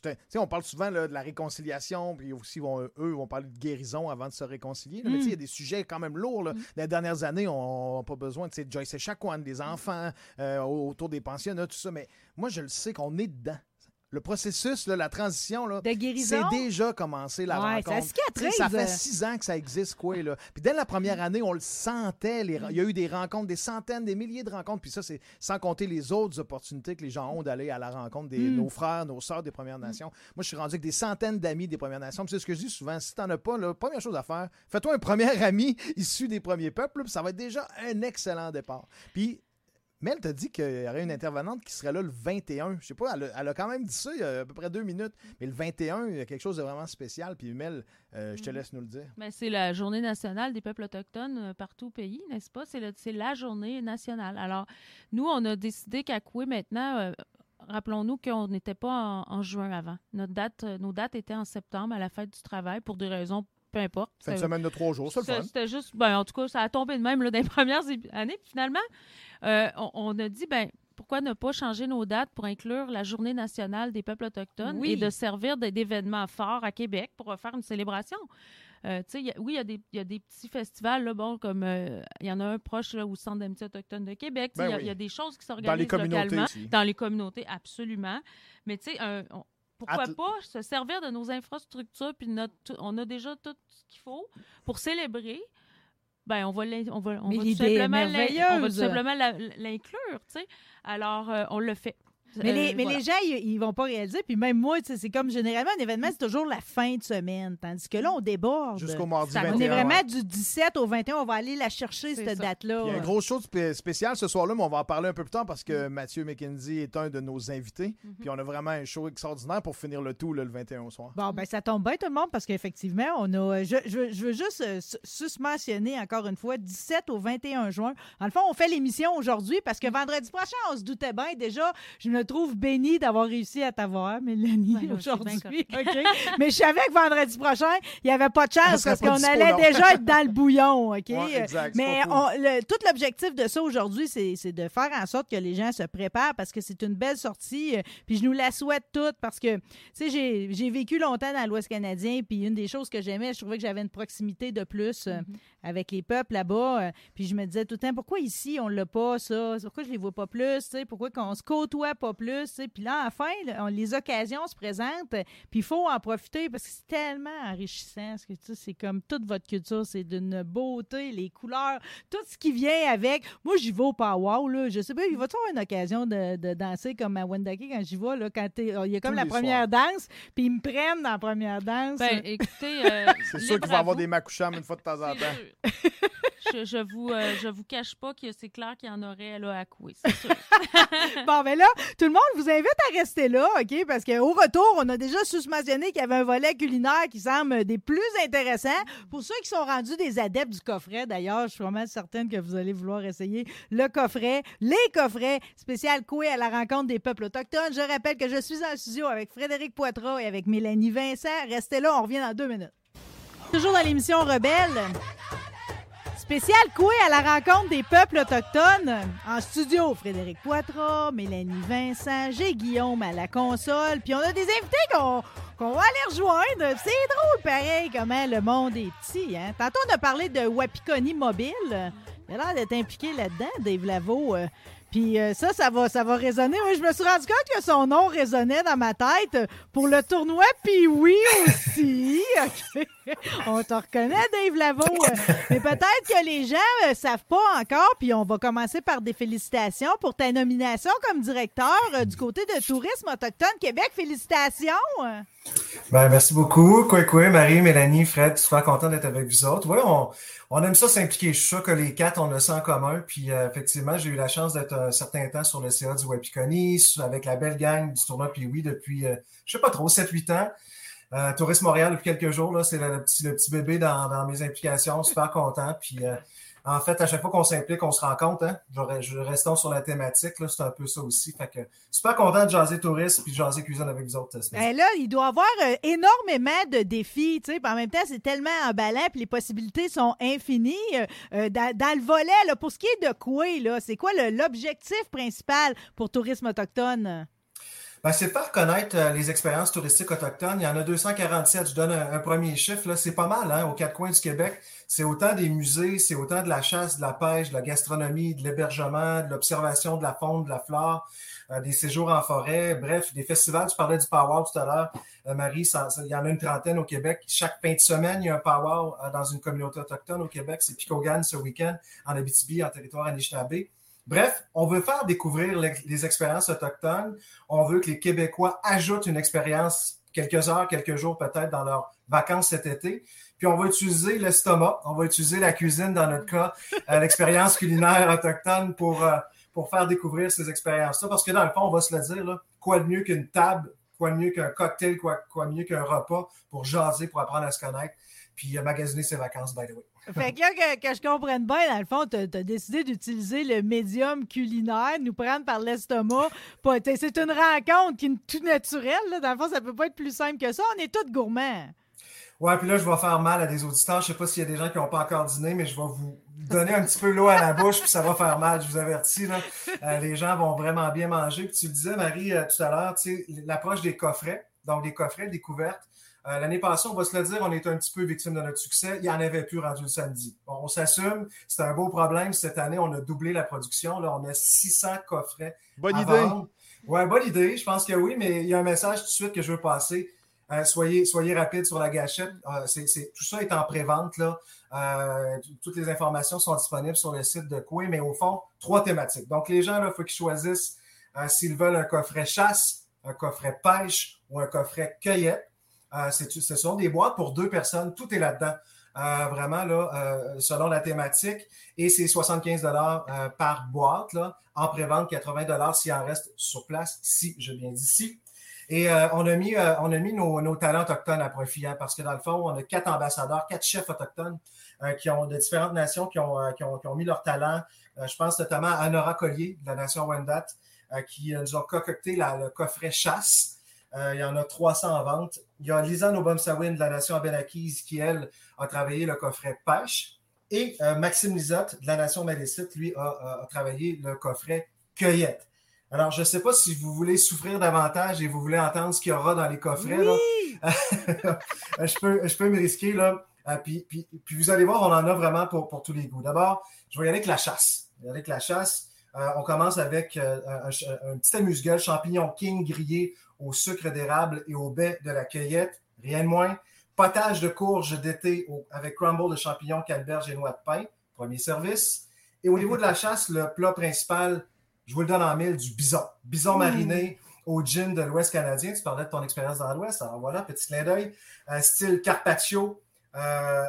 Puis on parle souvent là, de la réconciliation, puis aussi, vont, eux vont parler de guérison avant de se réconcilier. là. Mais il y a des sujets quand même lourds. Là. Mm. Dans les dernières annes, on n'a pas besoin de Joyce Echaquan, des enfants, euh, autour des pensionnats, tout ça. Mais moi, je le sais qu'on est dedans. Le processus, là, la transition, là, c'est déjà commencé la Ouais, rencontre. ça. Ça fait six ans que ça existe, quoi. Là. Puis dès la première année, on le sentait. les- Il y a eu des rencontres, des centaines, des milliers de rencontres. Puis ça, c'est sans compter les autres opportunités que les gens ont d'aller à la rencontre de Mm. nos frères, nos sœurs des Premières Nations. Moi, je suis rendu avec des centaines d'amis des Premières Nations. C'est ce que je dis souvent. Si t'en as pas, la première chose à faire, fais-toi un premier ami issu des premiers peuples. puis ça va être déjà un excellent départ. Puis Mel t'a dit qu'il y aurait une intervenante qui serait là le 21. Je sais pas, elle a, elle a quand même dit ça il y a à peu près deux minutes. Mais le 21, il y a quelque chose de vraiment spécial. Puis Mel, euh, je te Mhm. laisse nous le dire. C'est la journée nationale des peuples autochtones euh, partout au pays, n'est-ce pas? C'est, la journée nationale. Alors, nous, on a décidé qu'à Coué, maintenant, euh, rappelons-nous qu'on n'était pas en, en juin avant. Notre date, nos dates étaient en septembre à la fête du travail pour des raisons, peu importe. Fin de Ça- semaine de trois jours, c'est le c'était- fun. C'était juste, ben, en tout cas, ça a tombé de même là, dans les premières années. Puis finalement, euh, on, on a dit, ben, pourquoi ne pas changer nos dates pour inclure la Journée nationale des peuples autochtones Oui. et de servir d'événements forts à Québec pour faire une célébration? Euh, tu sais, il y a- oui, il y, a des- il y a des petits festivals, là, bon, comme euh, il y en a un proche là, au Centre d'amitié autochtone de Québec. Ben Il y a- oui. il y, a des choses qui Dans les s'organisent communautés localement. aussi. Dans les communautés, absolument. Mais tu sais, pourquoi pas se servir de nos infrastructures, puis notre, on a déjà tout ce qu'il faut pour célébrer. Ben, on va on va, on va tout simplement l'inclure, tu sais. Alors, euh, on le fait. Mais, Euh, les, mais voilà. les gens, ils, ils vont pas réaliser. Puis même moi, c'est comme généralement, un événement, c'est toujours la fin de semaine. Tandis que là, on déborde. Jusqu'au mardi Ça- 21. on est vraiment ouais. du 17 au 21. On va aller la chercher, cette date-là. Il y a un gros show spé- spécial ce soir-là, mais on va en parler un peu plus tard parce que Mathieu McKenzie est un de nos invités. Mhm. Puis on a vraiment un show extraordinaire pour finir le tout là, le 21 au soir. Bon, ben ça tombe bien tout le monde parce qu'effectivement, on a. Je, je veux- je veux juste euh, sus- susmentionner encore une fois, 17 au 21 juin. En le fond, on fait l'émission aujourd'hui parce que vendredi prochain, on se doutait bien. Déjà, je me trouve bénie d'avoir réussi à t'avoir, Mélanie, aujourd'hui. Mais je savais que vendredi prochain, il n'y avait pas de chance parce qu'on allait déjà être dans le bouillon. OK? Ouais, exact, c'est Mais on- le- tout l'objectif de ça aujourd'hui, c'est de faire en sorte que les gens se préparent parce que c'est une belle sortie. euh, Puis je nous la souhaite toute parce que, tu sais, j'ai- vécu longtemps dans l'Ouest canadien. Puis une des choses que j'aimais, je trouvais que j'avais une proximité de plus euh, Mhm. avec les peuples là-bas. euh, Puis je me disais tout le temps, pourquoi ici, on l'a pas, ça? Pourquoi je les vois pas plus? tu sais? Pourquoi qu'on se côtoie pas pas plus. Puis là, enfin, là, on- les occasions se présentent, puis il faut en profiter parce que c'est tellement enrichissant. Parce que, tu sais, c'est comme toute votre culture, c'est d'une beauté, les couleurs, tout ce qui vient avec. Moi, j'y vais au powwow, là. Je sais pas, il va-tu avoir une occasion de, de danser comme à Wendake quand j'y vais, là, quand t'es- il y a comme Tous la première danse, puis ils me prennent dans la première danse. Ben, écoutez, euh, C'est sûr qu'il va avoir des macouchams une fois de temps en temps. sûr. je, je vous, euh, je vous cache pas que c'est clair qu'il y en aurait là à couer, c'est sûr. Bon, ben là, tout le monde vous invite à rester là, OK? Parce qu'au retour, on a déjà susmentionné qu'il y avait un volet culinaire qui semble des plus intéressants. Pour ceux qui sont rendus des adeptes du coffret, d'ailleurs, je suis vraiment certaine que vous allez vouloir essayer le coffret, les coffrets spécial coué à la rencontre des peuples autochtones. Je rappelle que je suis en studio avec Frédéric Poitras et avec Mélanie Vincent. Restez là, on revient dans deux minutes. Toujours dans l'émission Rebelle. Spécial coué à la rencontre des peuples autochtones. En studio, Frédéric Poitras, Mélanie Vincent, j'ai Guillaume à la console. Puis on a des invités qu'on va aller rejoindre. C'est drôle, pareil, comment le monde est petit. Hein? Tantôt, on a parlé de Wapikoni Mobile. Il a l'air d'être impliqué là-dedans, Dave Lavo. euh. Puis euh, ça, ça va, ça va résonner. Oui, je me suis rendu compte que son nom résonnait dans ma tête pour le tournoi. Puis oui aussi. OK. On te reconnaît, Dave Lavo. Euh, Mais peut-être que les gens ne savent pas encore. Puis on va commencer par des félicitations pour ta nomination comme directeur euh, du côté de Tourisme Autochtone Québec. Félicitations. Ben, merci beaucoup. Quoi, quoi, Marie, Mélanie, Fred, super content d'être avec vous autres. Oui, on, aime ça s'impliquer. Je suis sûr que les quatre, on a ça en commun. Puis, euh, effectivement, j'ai eu la chance d'être un certain temps sur le CA du Wapikoni, avec la belle gang du tournoi Puis oui, depuis, euh, je sais pas trop, 7-8 ans. Euh, Tourisme Montréal depuis quelques jours, c'est le, petit, bébé dans, mes implications. Super content. Puis, euh, en fait, à chaque fois qu'on s'implique, on se rend compte. Hein? Je, restons sur la thématique. C'est un peu ça aussi. Fait que, super content de jaser tourisme puis de jaser cuisine avec vous autres. midi. Ben là, il doit y avoir euh, énormément de défis. Puis En même temps, c'est tellement emballant, puis les possibilités sont infinies. Euh, euh, dans, le volet, là, pour ce qui est de là, c'est quoi l'objectif principal pour Tourisme Autochtone? Ben, c'est faire connaître euh, les expériences touristiques autochtones. Il y en a 247. Je donne un, premier chiffre. C'est pas mal hein, aux quatre coins du Québec. C'est autant des musées, c'est autant de la chasse, de la pêche, de la gastronomie, de l'hébergement, de l'observation de la faune, de la flore, euh, des séjours en forêt, bref, des festivals. Tu parlais du powwow tout à l'heure, euh, Marie. ça- ça- il y en a une trentaine au Québec. Chaque fin de semaine, il y a un powwow euh, dans une communauté autochtone au Québec. C'est Picogan ce week-end, en Abitibi, en territoire Anishinaabe. Bref, on veut faire découvrir les, expériences autochtones. On veut que les Québécois ajoutent une expérience quelques heures, quelques jours peut-être dans leurs vacances cet été. Puis on va utiliser l'estomac, on va utiliser la cuisine dans notre cas, euh, l'expérience culinaire autochtone pour, euh, pour faire découvrir ces expériences-là. Parce que dans le fond, on va se le dire, quoi de mieux qu'une table, quoi de mieux qu'un cocktail, quoi, quoi de mieux qu'un repas pour jaser, pour apprendre à se connaître, puis euh, magasiner ses vacances, by the way. Fait que là, que, que je comprenne bien, dans le fond, tu as, décidé d'utiliser le médium culinaire, nous prendre par l'estomac. C'est une rencontre qui est tout naturelle. Dans le fond, ça peut pas être plus simple que ça. On est tous gourmands. Ouais, puis là, je vais faire mal à des auditeurs. Je sais pas s'il y a des gens qui n'ont pas encore dîné, mais je vais vous donner un petit peu l'eau à la bouche, puis ça va faire mal, je vous avertis. Là. Euh, les gens vont vraiment bien manger. Puis tu le disais, Marie, euh, tout à l'heure, l'approche des coffrets, donc des coffrets découvertes. Euh, L'année passée, on va se le dire, on était un petit peu victime de notre succès. Il n'y en avait plus rendu le samedi. Bon, on s'assume, c'est un beau problème. Cette année, on a doublé la production. Là, on a 600 coffrets Bonne à idée. vendre. Ouais, bonne idée. Je pense que oui, mais il y a un message tout de suite que je veux passer. Euh, soyez, soyez rapide sur la gâchette. Euh, tout ça est en pré-vente. Euh, toutes les informations sont disponibles sur le site de Coué, mais au fond, trois thématiques. Donc, les gens, il faut qu'ils choisissent s'ils veulent un coffret chasse, un coffret pêche ou un coffret cueillette. Euh, ce sont des boîtes pour deux personnes. Tout est là-dedans. Euh, vraiment, là, euh, selon la thématique. Et c'est 75 euh, par boîte, en pré-vente, 80 s'il en reste sur place, si, je viens d'ici. Et on a mis, on a mis nos, nos talents autochtones à profit, hein, parce que dans le fond, on a quatre ambassadeurs, quatre chefs autochtones qui ont de différentes nations qui ont, qui ont, qui ont mis leur talent. Euh, je pense notamment à Nora Collier, de la nation Wendat, qui nous ont concocté le coffret chasse. Euh, il y en a 300 en vente. Il y a Lisa Nobomsawin de la nation Abenakis qui, elle, a travaillé le coffret pêche. Et euh, Maxime Lisotte de la nation Malécite, lui, a, a- a travaillé le coffret cueillette. Alors, je ne sais pas si vous voulez souffrir davantage et vous voulez entendre ce qu'il y aura dans les coffrets. là. je, peux, je peux me risquer, là. Euh, puis, puis, puis vous allez voir, on en a vraiment pour, pour tous les goûts. D'abord, je vais y aller avec la chasse. Je vais y aller avec la chasse. on commence avec un, un, petit amuse-gueule, champignon king grillé au sucre d'érable et au baie de la cueillette, rien de moins. Potage de courge d'été avec crumble de champignons, canneberge et noix de pain, premier service. Et au niveau de la chasse, le plat principal, je vous le donne en mille, du bison. Bison mariné au gin de l'Ouest canadien. Tu parlais de ton expérience dans l'Ouest. Alors voilà, petit clin d'œil. style carpaccio. Euh,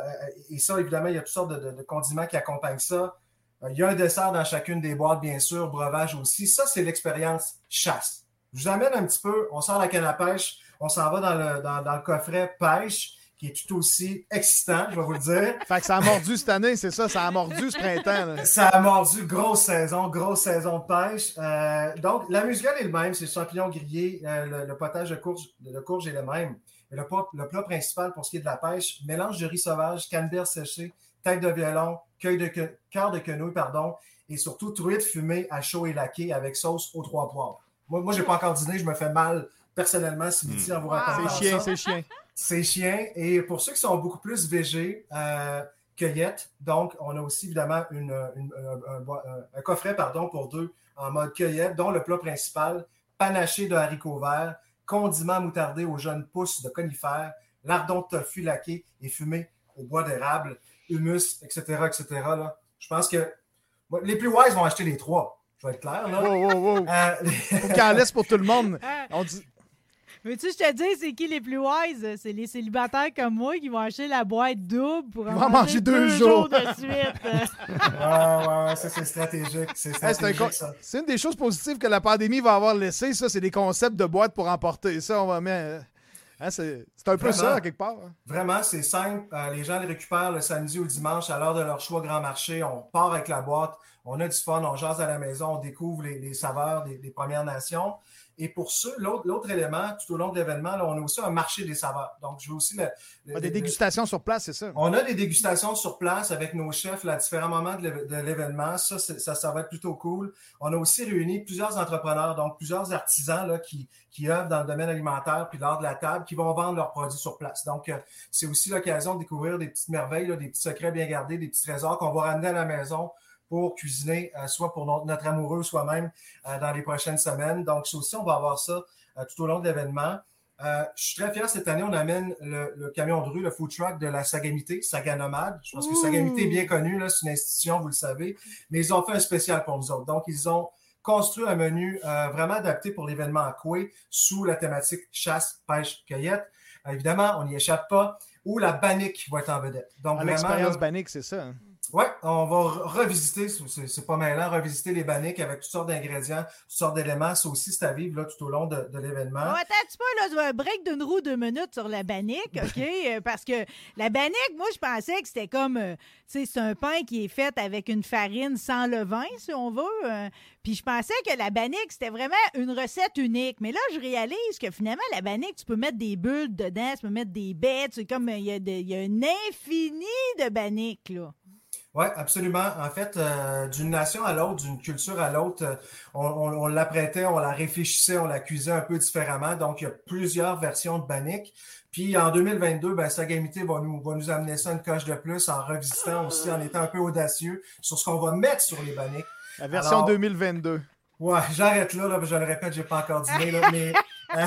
et ça, évidemment, il y a toutes sortes de, condiments qui accompagnent ça. Euh, il y a un dessert dans chacune des boîtes, bien sûr, breuvage aussi. Ça, c'est l'expérience chasse. Je vous amène un petit peu, on sort la canne à pêche, on s'en va dans le, dans le coffret pêche qui est tout aussi excitant, je vais vous le dire. Fait que ça a mordu cette année, c'est ça, ça a mordu ce printemps. Ça a mordu, grosse saison, grosse saison de pêche. Euh, donc, la musicale est le même, c'est le champignon grillé, euh, le, potage de courge, de courge est le même. Mais le, le, plat principal pour ce qui est de la pêche, mélange de riz sauvage, canneberge séché, tête de violon, cueil de cœur de quenouille, pardon, et surtout truite fumée à chaud et laqué avec sauce aux trois poivres. Moi, moi je n'ai pas encore dîné, je me fais mal personnellement ce midi en vous racontant C'est chien, c'est chien. C'est chien. Et pour ceux qui sont beaucoup plus végés, euh, cueillette. Donc, on a aussi évidemment une, un, coffret pardon, pour deux en mode cueillette, dont le plat principal, panaché de haricots verts, condiment moutardé aux jeunes pousses de conifères, lardon de tofu laqué et fumé au bois d'érable, humus, etc., etc. Là. Je pense que les plus wise vont acheter les trois. Je vais être clair. Là. Wow, wow, wow. Euh, Faut qu'il en laisse pour tout le monde. On dit, Veux-tu je te dis, c'est qui les plus wise? C'est les célibataires comme moi qui vont acheter la boîte double pour en manger, deux, jours. de suite. ouais, ouais, ça c'est stratégique. C'est C'est une des choses positives que la pandémie va avoir laissé, ça, c'est des concepts de boîtes pour emporter. Ça, on va mettre. Hein, c'est un peu ça, quelque part. Hein. Vraiment, c'est simple. Euh, les gens les récupèrent le samedi ou le dimanche à l'heure de leur choix grand marché. On part avec la boîte, on a du fun, on jase à la maison, on découvre les, saveurs des, Premières Nations. Et pour ceux, l'autre élément, tout au long de l'événement, on a aussi un marché des saveurs. Donc, je veux aussi. Le, des dégustations sur place, c'est ça? On a des dégustations sur place avec nos chefs à différents moments de l'événement. Ça, ça, ça va être plutôt cool. On a aussi réuni plusieurs entrepreneurs, donc plusieurs artisans là, qui, qui œuvrent dans le domaine alimentaire puis lors de la table, qui vont vendre leurs produits sur place. Donc, euh, c'est aussi l'occasion de découvrir des petites merveilles, des petits secrets bien gardés, des petits trésors qu'on va ramener à la maison pour cuisiner, euh, soit pour notre, amoureux soi-même euh, dans les prochaines semaines. Donc, ça aussi, on va avoir ça euh, tout au long de l'événement. je suis très fier cette année, on amène le, camion de rue, le food truck de la Sagamité, Saga Nomade. Je pense que Sagamité est bien connu, c'est une institution, vous le savez, mais ils ont fait un spécial pour nous autres. Donc, ils ont construit un menu vraiment adapté pour l'événement à Coué sous la thématique chasse, pêche, cueillette. évidemment, on n'y échappe pas. Ou la bannique va être en vedette. Donc, ah, L'expérience bannique, c'est ça. Oui, on va revisiter, c'est pas mal, revisiter les banniques avec toutes sortes d'ingrédients, toutes sortes d'éléments. Ça aussi, c'est à vivre là, tout au long de, l'événement. attends peu, là, un break d'une roue deux minutes sur la bannique, OK? Euh, parce que la bannique, moi, je pensais que c'était comme, euh, tu sais, c'est un pain qui est fait avec une farine sans levain, si on veut. Euh. puis je pensais que la bannique, c'était vraiment une recette unique. Mais là, je réalise que finalement, la bannique, tu peux mettre des bulles dedans, tu peux mettre des bêtes. C'est comme, il y, a y a un infini de banniques, là. Oui, absolument. En fait, euh, d'une nation à l'autre, d'une culture à l'autre, euh, on, on, l'apprêtait, on la réfléchissait, on la cuisait un peu différemment. Donc, il y a plusieurs versions de Bannick. Puis en 2022, ben, Sagamité va nous, va nous amener ça une coche de plus en revisitant aussi, en étant un peu audacieux sur ce qu'on va mettre sur les Bannick. La version 2022. Ouais, j'arrête là, là, je le répète, j'ai pas encore dit, là, mais, euh,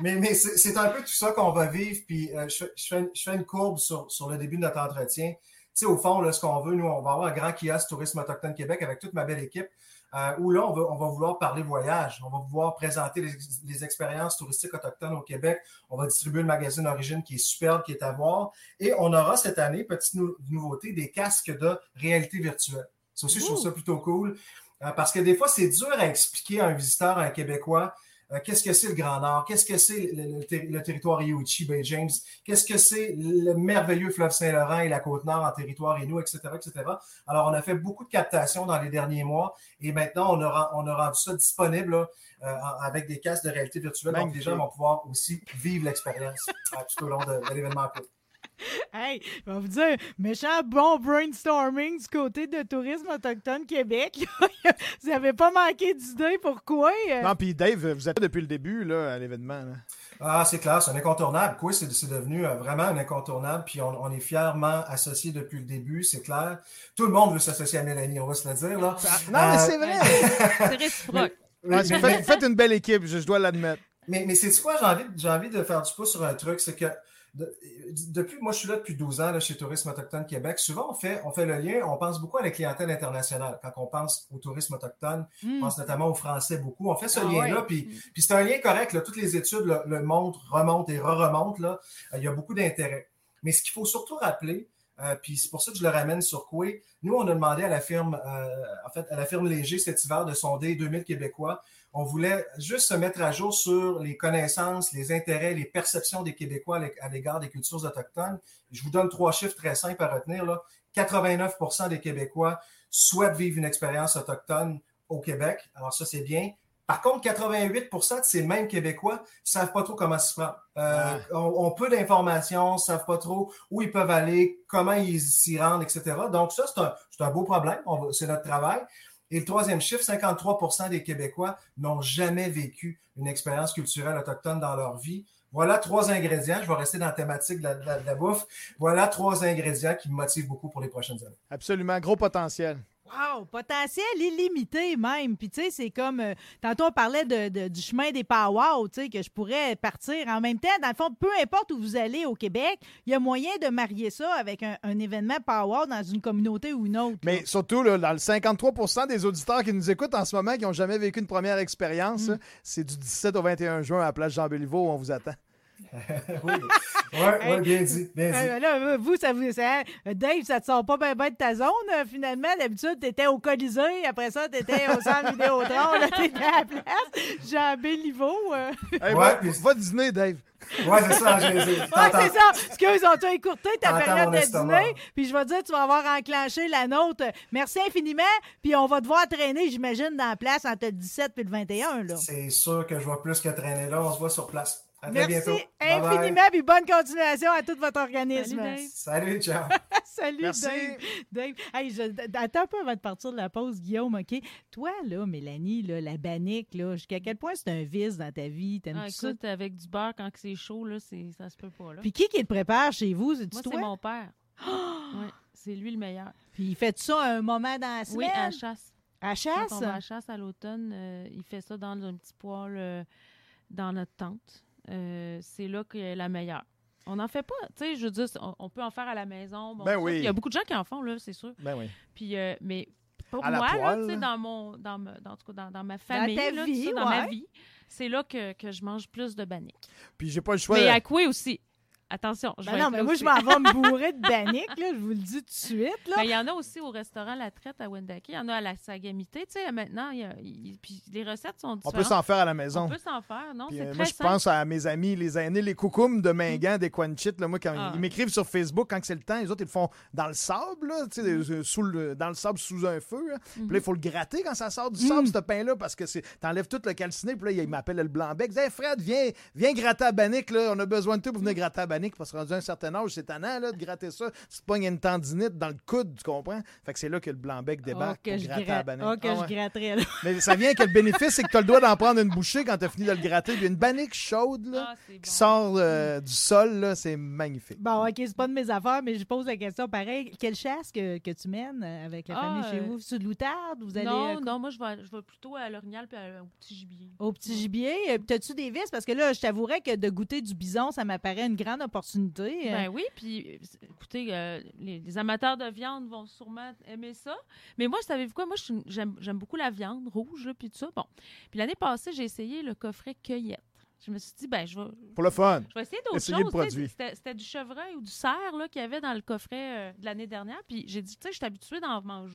mais, mais c'est un peu tout ça qu'on va vivre. Puis je, je, fais, je fais une courbe sur, sur le début de notre entretien sais, au fond, là, ce qu'on veut, nous, on va avoir un grand kiosque Tourisme Autochtone Québec avec toute ma belle équipe, euh, où là, on va, on va vouloir parler voyage, on va vouloir présenter les, expériences touristiques autochtones au Québec, on va distribuer le magazine Origine qui est superbe, qui est à voir, et on aura cette année, petite nouveauté, des casques de réalité virtuelle. Ça aussi, je trouve ça plutôt cool, euh, parce que des fois, c'est dur à expliquer à un visiteur, à un Québécois, euh, qu'est-ce que c'est le Grand Nord? Qu'est-ce que c'est le, territoire Iouchi, Bay James? Qu'est-ce que c'est le merveilleux fleuve Saint-Laurent et la Côte-Nord en territoire Inou, etc., etc. Alors, on a fait beaucoup de captations dans les derniers mois et maintenant, on a, on a rendu ça disponible euh, avec des casques de réalité virtuelle. Donc, les gens vont pouvoir aussi vivre l'expérience euh, tout au long de, l'événement. Hey, je vais vous dire, méchant bon brainstorming du côté de Tourisme Autochtone Québec. vous n'avez pas manqué d'idées pourquoi? euh? Non, puis Dave, vous êtes là depuis le début là, à l'événement. Ah, c'est clair, c'est un incontournable. Quoi, c'est c'est devenu euh, vraiment un incontournable. Puis on, on est fièrement associés depuis le début, c'est clair. Tout le monde veut s'associer à Mélanie, on va se le dire. Là. Non, mais Euh, c'est vrai. C'est réciproque. Ouais, faites, une belle équipe, je, je dois l'admettre. Mais, mais c'est quoi, j'ai envie, j'ai envie de faire du pouce sur un truc, c'est que de- depuis, moi je suis là depuis 12 ans là, chez Tourisme Autochtone Québec, souvent on fait, on fait le lien, on pense beaucoup à la clientèle internationale. Quand on pense au tourisme autochtone, on Hmm. pense notamment aux Français beaucoup. On fait ce Ah lien-là, ouais. puis, puis c'est un lien correct. Là. Toutes les études le, le montrent, remontent et re-remontent. Là. Euh, Il y a beaucoup d'intérêt. Mais ce qu'il faut surtout rappeler, euh, puis c'est pour ça que je le ramène sur Coué, nous, on a demandé à la firme, euh, en fait, à la firme Léger cet hiver de sonder 2000 Québécois. On voulait juste se mettre à jour sur les connaissances, les intérêts, les perceptions des Québécois à l'é- à l'égard des cultures autochtones. Je vous donne trois chiffres très simples à retenir. Là. 89% des Québécois souhaitent vivre une expérience autochtone au Québec. Alors ça, c'est bien. Par contre, 88% de ces mêmes Québécois ne savent pas trop comment s'y prendre. Euh, Ouais. ont, peu d'informations, ne savent pas trop où ils peuvent aller, comment ils s'y rendent, etc. Donc ça, c'est un, beau problème. C'est notre travail. Et le troisième chiffre, 53% des Québécois n'ont jamais vécu une expérience culturelle autochtone dans leur vie. Voilà trois ingrédients. Je vais rester dans la thématique de la, bouffe. Voilà trois ingrédients qui me motivent beaucoup pour les prochaines années. Absolument, gros potentiel. Wow, potentiel illimité même. Puis tu sais, c'est comme euh, tantôt on parlait de, de- du chemin des powwows, tu sais, que je pourrais partir en même temps. Dans le fond, peu importe où vous allez au Québec, il y a moyen de marier ça avec un, un événement powwow dans une communauté ou une autre. Mais surtout, là, dans le 53% des auditeurs qui nous écoutent en ce moment, qui n'ont jamais vécu une première expérience, là, c'est du 17 au 21 juin à la place Jean-Béliveau où on vous attend. Oui, ouais, ouais, bien dit, bien dit. Euh, là, vous, ça vous. ça- euh, Dave, ça te sort pas bien de ta zone, euh, finalement? D'habitude, t'étais au Colisée, après ça, t'étais au centre Vidéotron, là, t'étais à la place. Jean Béliveau. euh. Hey, Ouais, va, dîner, Dave. Ouais, c'est ça. j'ai- j'ai- Ouais, c'est ça. Excuse, on t'a écourté ta période de dîner. Puis je vais te dire, tu vas avoir enclenché la nôtre. Merci infiniment. Puis on va te voir traîner, j'imagine, dans la place entre le 17 et le 21. Là. C'est sûr que je vois plus que traîner là. On se voit sur place. À très Merci bientôt. Infiniment. Puis bonne continuation à tout votre organisme. Salut, Dave. Salut, ciao. Salut, Merci. Dave. Dave. Hey, je- attends un peu avant de partir de la pause, Guillaume, OK? Toi, là, Mélanie, là, la bannique, là, jusqu'à quel point c'est un vice dans ta vie? T'aimes Ah, ça? écoute, avec du beurre, quand c'est chaud, là, c'est- ça se peut pas. Là. Puis qui qui le prépare chez vous? Moi, toi? c'est mon père. Ouais, c'est lui le meilleur. Puis il fait ça à un moment dans la Oui, semaine? à la chasse. À Quand chasse? on va à la chasse à l'automne, euh, il fait ça dans un petit poêle euh, dans notre tente. Euh, c'est là qu'elle est la meilleure. On n'en fait pas, tu sais, je veux dire, on, on peut en faire à la maison. bon, Ben oui. Il y a beaucoup de gens qui en font, là, c'est sûr. Ben oui. Puis, euh, mais pour À moi, là, dans, mon, dans, me- dans, en tout cas, dans, dans ma famille, ta là, vie, dans ma vie, c'est là que, que je mange plus de bannique. Puis j'ai pas le choix. Mais à quoi aussi? Attention, je Ben vais non, mais moi, je m'en vais me bourrer de là, je vous le dis tout de suite. Là. Ben, Il y en a aussi au restaurant La Traite à Wendake. Il y en a à la Sagamité. Tu sais, maintenant, il y a- il- puis les recettes sont On différentes. peut s'en faire à la maison. On peut s'en faire, non? Puis, euh, très moi, je simple. pense à mes amis, les aînés, les coucoums de Mingan, des Quanchit. Là, moi, quand Ah. ils m'écrivent sur Facebook, quand c'est le temps, les autres, ils le font dans le sable, là, tu sais, Mm-hmm. euh, sous le- dans le sable sous un feu. là. Puis là, il faut le gratter quand ça sort du sable, ce pain-là, parce que c'est t'enlèves tout le calciné. Puis là, il m'appelle le blanc-bec. Il dit Hey, Fred, viens, viens gratter à Bannick. Là. On a besoin de toi pour venir gratter à Bannick, parce que rendu à un certain âge, c'est tannant là, de gratter ça. Tu te pognes une tendinite dans le coude, tu comprends? Fait que c'est là que le blanc-bec débarque Oh, que pour je, gratter. Oh, que Ah je gratterais, là. Mais ça vient que le bénéfice, c'est que tu as le droit d'en prendre une bouchée quand tu as fini de le gratter. Puis une bannique chaude là, Ah, qui bon. sort euh, du sol, là, c'est magnifique. Bon, OK, c'est pas de mes affaires, mais je pose la question pareil. Quelle chasse que, que tu mènes euh, avec la Ah, famille chez euh, vous? Sur de l'outarde? Vous allez Non, euh, non, moi, je vais, je vais plutôt à l'orignal puis à- au petit gibier. au petit gibier? T'as-tu des vis? Parce que là, je t'avouerais que de goûter du bison, ça m'apparaît une grande opportunité. Euh, Ben oui, puis euh, écoutez, euh, les, les amateurs de viande vont sûrement aimer ça. Mais moi, savez-vous quoi? Moi, j'aime beaucoup la viande rouge, là, puis tout ça. Bon. Puis l'année passée, j'ai essayé le coffret cueillette. Je me suis dit, ben, je vais, Pour le fun. je vais essayer d'autres choses. C'était c'était du chevreuil ou du cerf là, qu'il y avait dans le coffret euh, de l'année dernière. Puis j'ai dit, tu sais, je suis habituée d'en manger.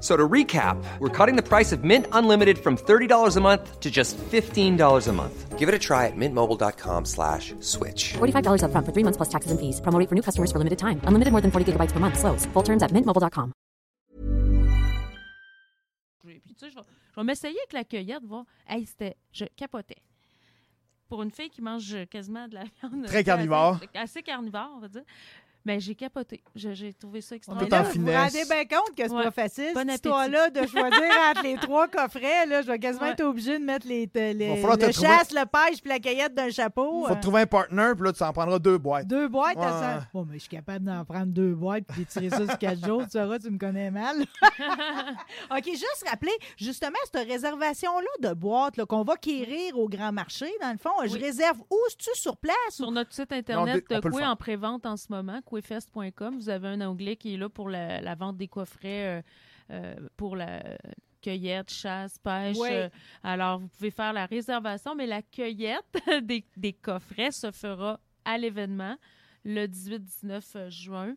F- So to recap, we're cutting the price of Mint Unlimited from $30 a month to just $15 a month. Give it a try at mintmobile.com slash switch. $45 upfront for three months plus taxes and fees. Promo rate for new customers for limited time. Unlimited more than 40 gigabytes per month. Slows. Full terms at mintmobile.com. Puis, tu sais, je vais, je vais m'essayer avec la cueillette, voir. Hey, c'était. Je capotais. Pour une fille qui mange quasiment de la viande. Très carnivore. Assez, assez carnivore, on va dire. Mais j'ai capoté. J'ai trouvé ça Tout extraordinaire. en là, vous vous rendez bien compte que c'est Ouais. pas facile, Bon cette histoire-là, de choisir entre les trois coffrets. Là, je vais quasiment Ouais. être obligée de mettre les, les- le trouver- chasse, le pêche puis la cueillette d'un chapeau. Faut euh, te trouver un partner, puis là, tu en prendras deux boîtes. Deux boîtes Ouais, à ça. Bon, mais je suis capable d'en prendre deux boîtes puis d'étirer ça sur quatre jours. Tu sauras, tu me connais mal. OK, juste rappeler, justement, cette réservation-là de boîtes là, qu'on va quérir au grand marché, dans le fond, je réserve où? C'est-tu sur place? Sur ou- notre site Non, internet on de faire. en pré-vente en ce moment, vous avez un onglet qui est là pour la, la vente des coffrets euh, euh, pour la cueillette, chasse, pêche. Oui. euh, alors, vous pouvez faire la réservation, mais la cueillette des, des coffrets se fera à l'événement le 18-19 juin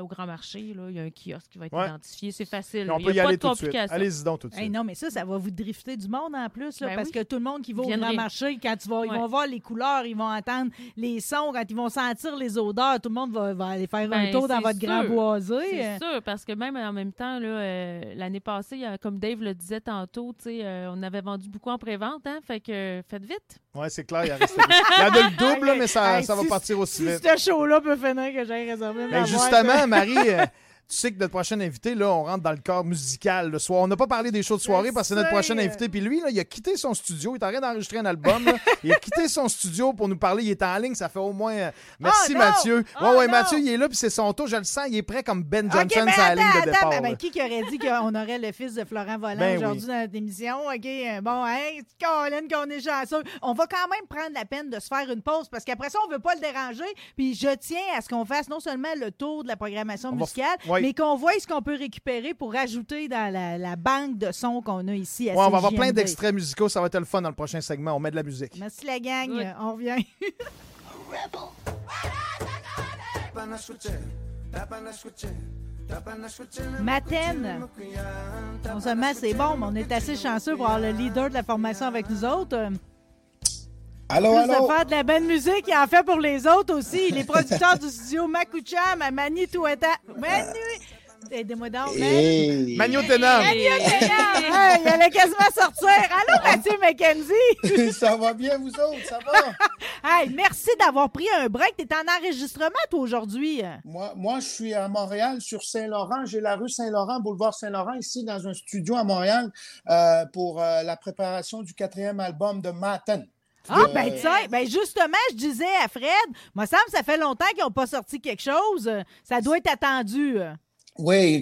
au Grand Marché. Là, il y a un kiosque qui va être Ouais. identifié. C'est facile. On il peut n'y y a pas aller de tout de suite. complications. Allez-y donc tout de Hey, suite. non, mais ça, ça va vous drifter du monde en plus, là, Ben parce oui. que tout le monde qui va au grand marché, quand tu vas, ils vont voir les couleurs, ils vont entendre les sons, quand ils vont sentir les odeurs, tout le monde va, va aller faire un Ben, tour dans votre grand boisé. C'est sûr, parce que même en même temps, là, euh, l'année passée, comme Dave le disait tantôt, tu sais, euh, on avait vendu beaucoup en pré-vente, hein, fait que euh, faites vite. Ouais, c'est clair, il, en reste- il y en a le double, là, mais ça, Hey, ça va si- partir aussi Si vite. ce show-là peut finir que j'ai réservé ma Ben, justement, Marie, euh, tu sais que notre prochain invité, là, on rentre dans le corps musical le soir. On n'a pas parlé des shows de soirée parce que c'est notre prochain invité. Puis lui, là, il a quitté son studio. Il est en train d'enregistrer un album. là. Il a quitté son studio pour nous parler. Il est en ligne. Ça fait au moins. euh, Merci, Oh, non! Mathieu. Oh, ouais, ouais, non! Mathieu, il est là. Puis c'est son tour. Je le sens. Il est prêt comme Ben Johnson mais sur la ligne de attends, départ. ben, ben, qui qui aurait dit qu'on aurait le fils de Florent Volant Ben aujourd'hui oui. dans notre émission? OK, euh, bon, hein, Colin, qu'on est chanceux. On va quand même prendre la peine de se faire une pause parce qu'après ça, on veut pas le déranger. Puis je tiens à ce qu'on fasse non seulement le tour de la programmation On va f- musicale, oui. mais qu'on voit ce qu'on peut récupérer pour rajouter dans la, la banque de sons qu'on a ici à Ouais, on va avoir plein d'extraits musicaux. Ça va être le fun dans le prochain segment. On met de la musique. Merci la gang, Oui. On revient. Maten, non seulement c'est bon, mais on est assez chanceux pour avoir le leader de la formation avec nous autres. Allô, Plus allô? de faire de la bonne musique, il en fait pour les autres aussi. Les producteurs du studio Makucham à Manitoueta. Manu! Aidez-moi donc, man. Hey. Magno Ténam. Hey, il allait quasiment sortir. Allô, Mathieu McKenzie? ça va bien, vous autres? Ça va? Hey, merci d'avoir pris un break. T'es en enregistrement, toi, aujourd'hui. moi, moi, je suis à Montréal, sur Saint-Laurent. J'ai la rue Saint-Laurent, boulevard Saint-Laurent, ici, dans un studio à Montréal, euh, pour euh, la préparation du quatrième album de Matten. Ah, Euh, ben, tu sais, ben, justement, je disais à Fred, moi, ça me semble que ça fait longtemps qu'ils n'ont pas sorti quelque chose. Ça doit être attendu. Oui,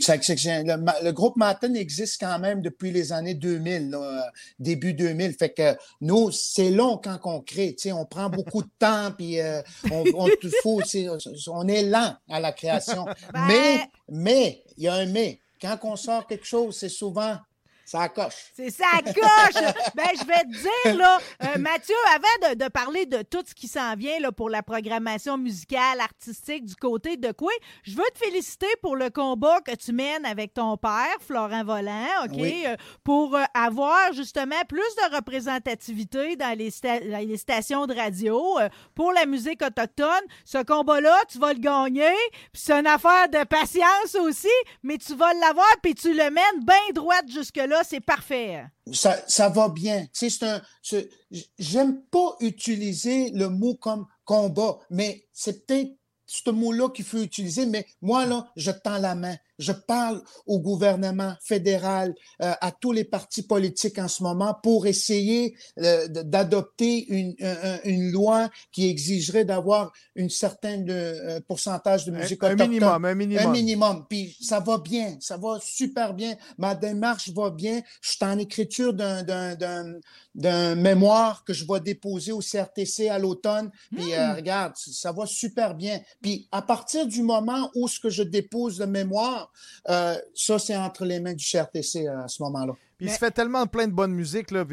le, le groupe Matten existe quand même depuis les années 2000, là, euh, début 2000. Fait que nous, c'est long quand on crée. tu sais, On prend beaucoup de temps, puis euh, on, on, faut, c'est- on est lent à la création. Ben- Mais, mais, il y a un mais. Quand on sort quelque chose, c'est souvent, ça coche. C'est ça coche! ben, je vais te dire, là, euh, Mathieu, avant de, de parler de tout ce qui s'en vient là, pour la programmation musicale, artistique du côté de quoi, je veux te féliciter pour le combat que tu mènes avec ton père, Florent Volant, OK? Oui. Euh, pour euh, avoir justement plus de représentativité dans les, sta- les stations de radio pour la musique autochtone. Ce combat-là, tu vas le gagner, c'est une affaire de patience aussi, mais tu vas l'avoir, puis tu le mènes bien droite jusque-là, c'est parfait. ça, ça va bien. J'aime pas utiliser le mot comme combat, mais c'est peut-être ce mot-là qu'il faut utiliser, mais moi, là, je tends la main. Je parle au gouvernement fédéral, euh, à tous les partis politiques en ce moment pour essayer euh, d'adopter une, un- un- une loi qui exigerait d'avoir une certaine euh, pourcentage de musique Un, un minimum, un minimum. Un minimum. Puis ça va bien, ça va super bien. Ma démarche va bien. Je suis en écriture d'un, d'un, d'un, d'un mémoire que je vais déposer au CRTC à l'automne. Puis euh, regarde, ça va super bien. Puis à partir du moment où ce que je dépose le mémoire, euh, ça c'est entre les mains du CRTC à ce moment-là. Puis il se fait tellement plein de bonne musique, là.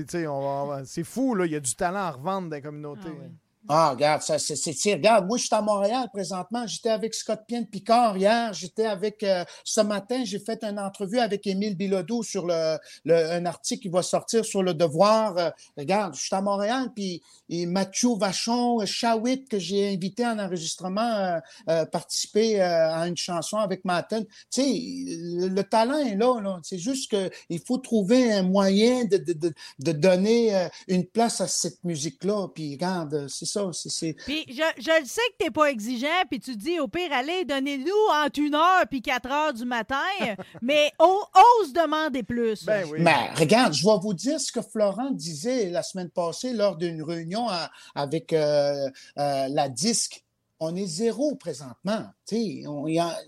C'est fou, là. Il y a du talent à revendre dans la communauté. Ah oui. Ah, regarde, ça, c'est, c'est, regarde, moi, je suis à Montréal présentement. J'étais avec Scott Pien Picard hier. J'étais avec, euh, ce matin, j'ai fait une entrevue avec Émile Bilodeau sur un article qui va sortir sur le devoir. Euh, regarde, je suis à Montréal, puis et Mathieu Vachon, Shawit, que j'ai invité en enregistrement, euh, euh, participer euh, à une chanson avec Matten. Tu sais, le, le talent est là, là. C'est juste qu'il faut trouver un moyen de, donner euh, une place à cette musique-là. Puis regarde, ça. C'est, c'est... Puis je, je le sais que t'es pas exigeant, puis tu dis au pire, allez, donnez-nous entre une heure puis quatre heures du matin, mais ose demander plus. Ben oui. Mais regarde, je vais vous dire ce que Florent disait la semaine passée lors d'une réunion à- avec euh, euh, la disque. On est zéro présentement. tu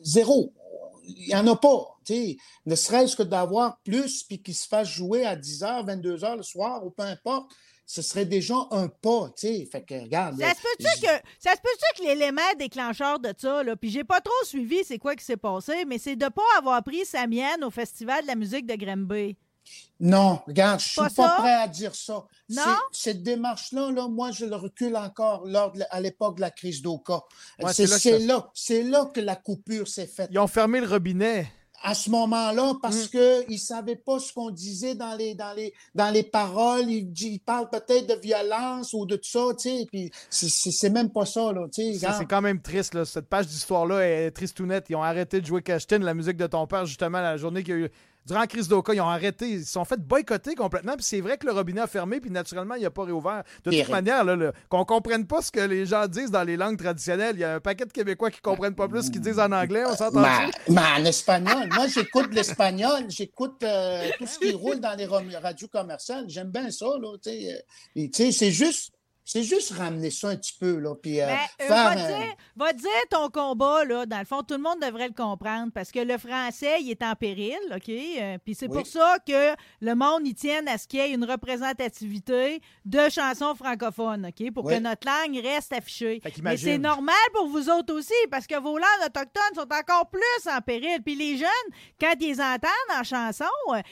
zéro. Il n'y en a pas. Ne serait-ce que d'avoir plus puis qu'il se fasse jouer à 10h, 22h le soir ou peu importe, ce serait déjà un pas. tu sais. Fait que regarde. Ça se peut-tu que, ça se peut-tu que l'élément déclencheur de ça, là, puis j'ai pas trop suivi c'est quoi qui s'est passé, mais c'est de pas avoir pris sa mienne au Festival de la musique de Granby. Non, regarde, je suis Pas prêt à dire ça. Non? Cette démarche-là, là, moi, je le recule encore lors de à l'époque de la crise d'Oka. Ouais, c'est là là que la coupure s'est faite. Ils ont fermé le robinet. À ce moment-là, parce que ils savaient pas ce qu'on disait dans les, dans les, dans les paroles. Ils, ils parlent peut-être de violence ou de tout ça, tu sais. Puis c'est- même pas ça, là, tu sais. C'est quand même triste, là. Cette page d'histoire-là est tristounette. Ils ont arrêté de jouer Cashtin, la musique de ton père, justement, la journée qu'il y a eu. Durant la crise d'Oka, ils ont arrêté. Ils se sont fait boycotter complètement. Puis c'est vrai que le robinet a fermé, puis naturellement, il n'a pas réouvert. De toute manière, là, là, qu'on comprenne pas ce que les gens disent dans les langues traditionnelles, il y a un paquet de Québécois qui comprennent pas plus ce qu'ils disent en anglais. On s'entend Mais, en espagnol, moi j'écoute l'espagnol, j'écoute euh, tout ce qui roule dans les radios commerciales. J'aime bien ça, là. Euh, et, c'est juste, c'est juste ramener ça un petit peu, là. Puis, euh, Ben, euh, faire va, un- dire, va dire ton combat, là, dans le fond, tout le monde devrait le comprendre parce que le français, il est en péril, OK? Euh, Puis c'est Oui. pour ça que le monde y tienne à ce qu'il y ait une représentativité de chansons francophones, OK? Pour Oui. que notre langue reste affichée. Mais c'est normal pour vous autres aussi parce que vos langues autochtones sont encore plus en péril. Puis les jeunes, quand ils entendent en chanson,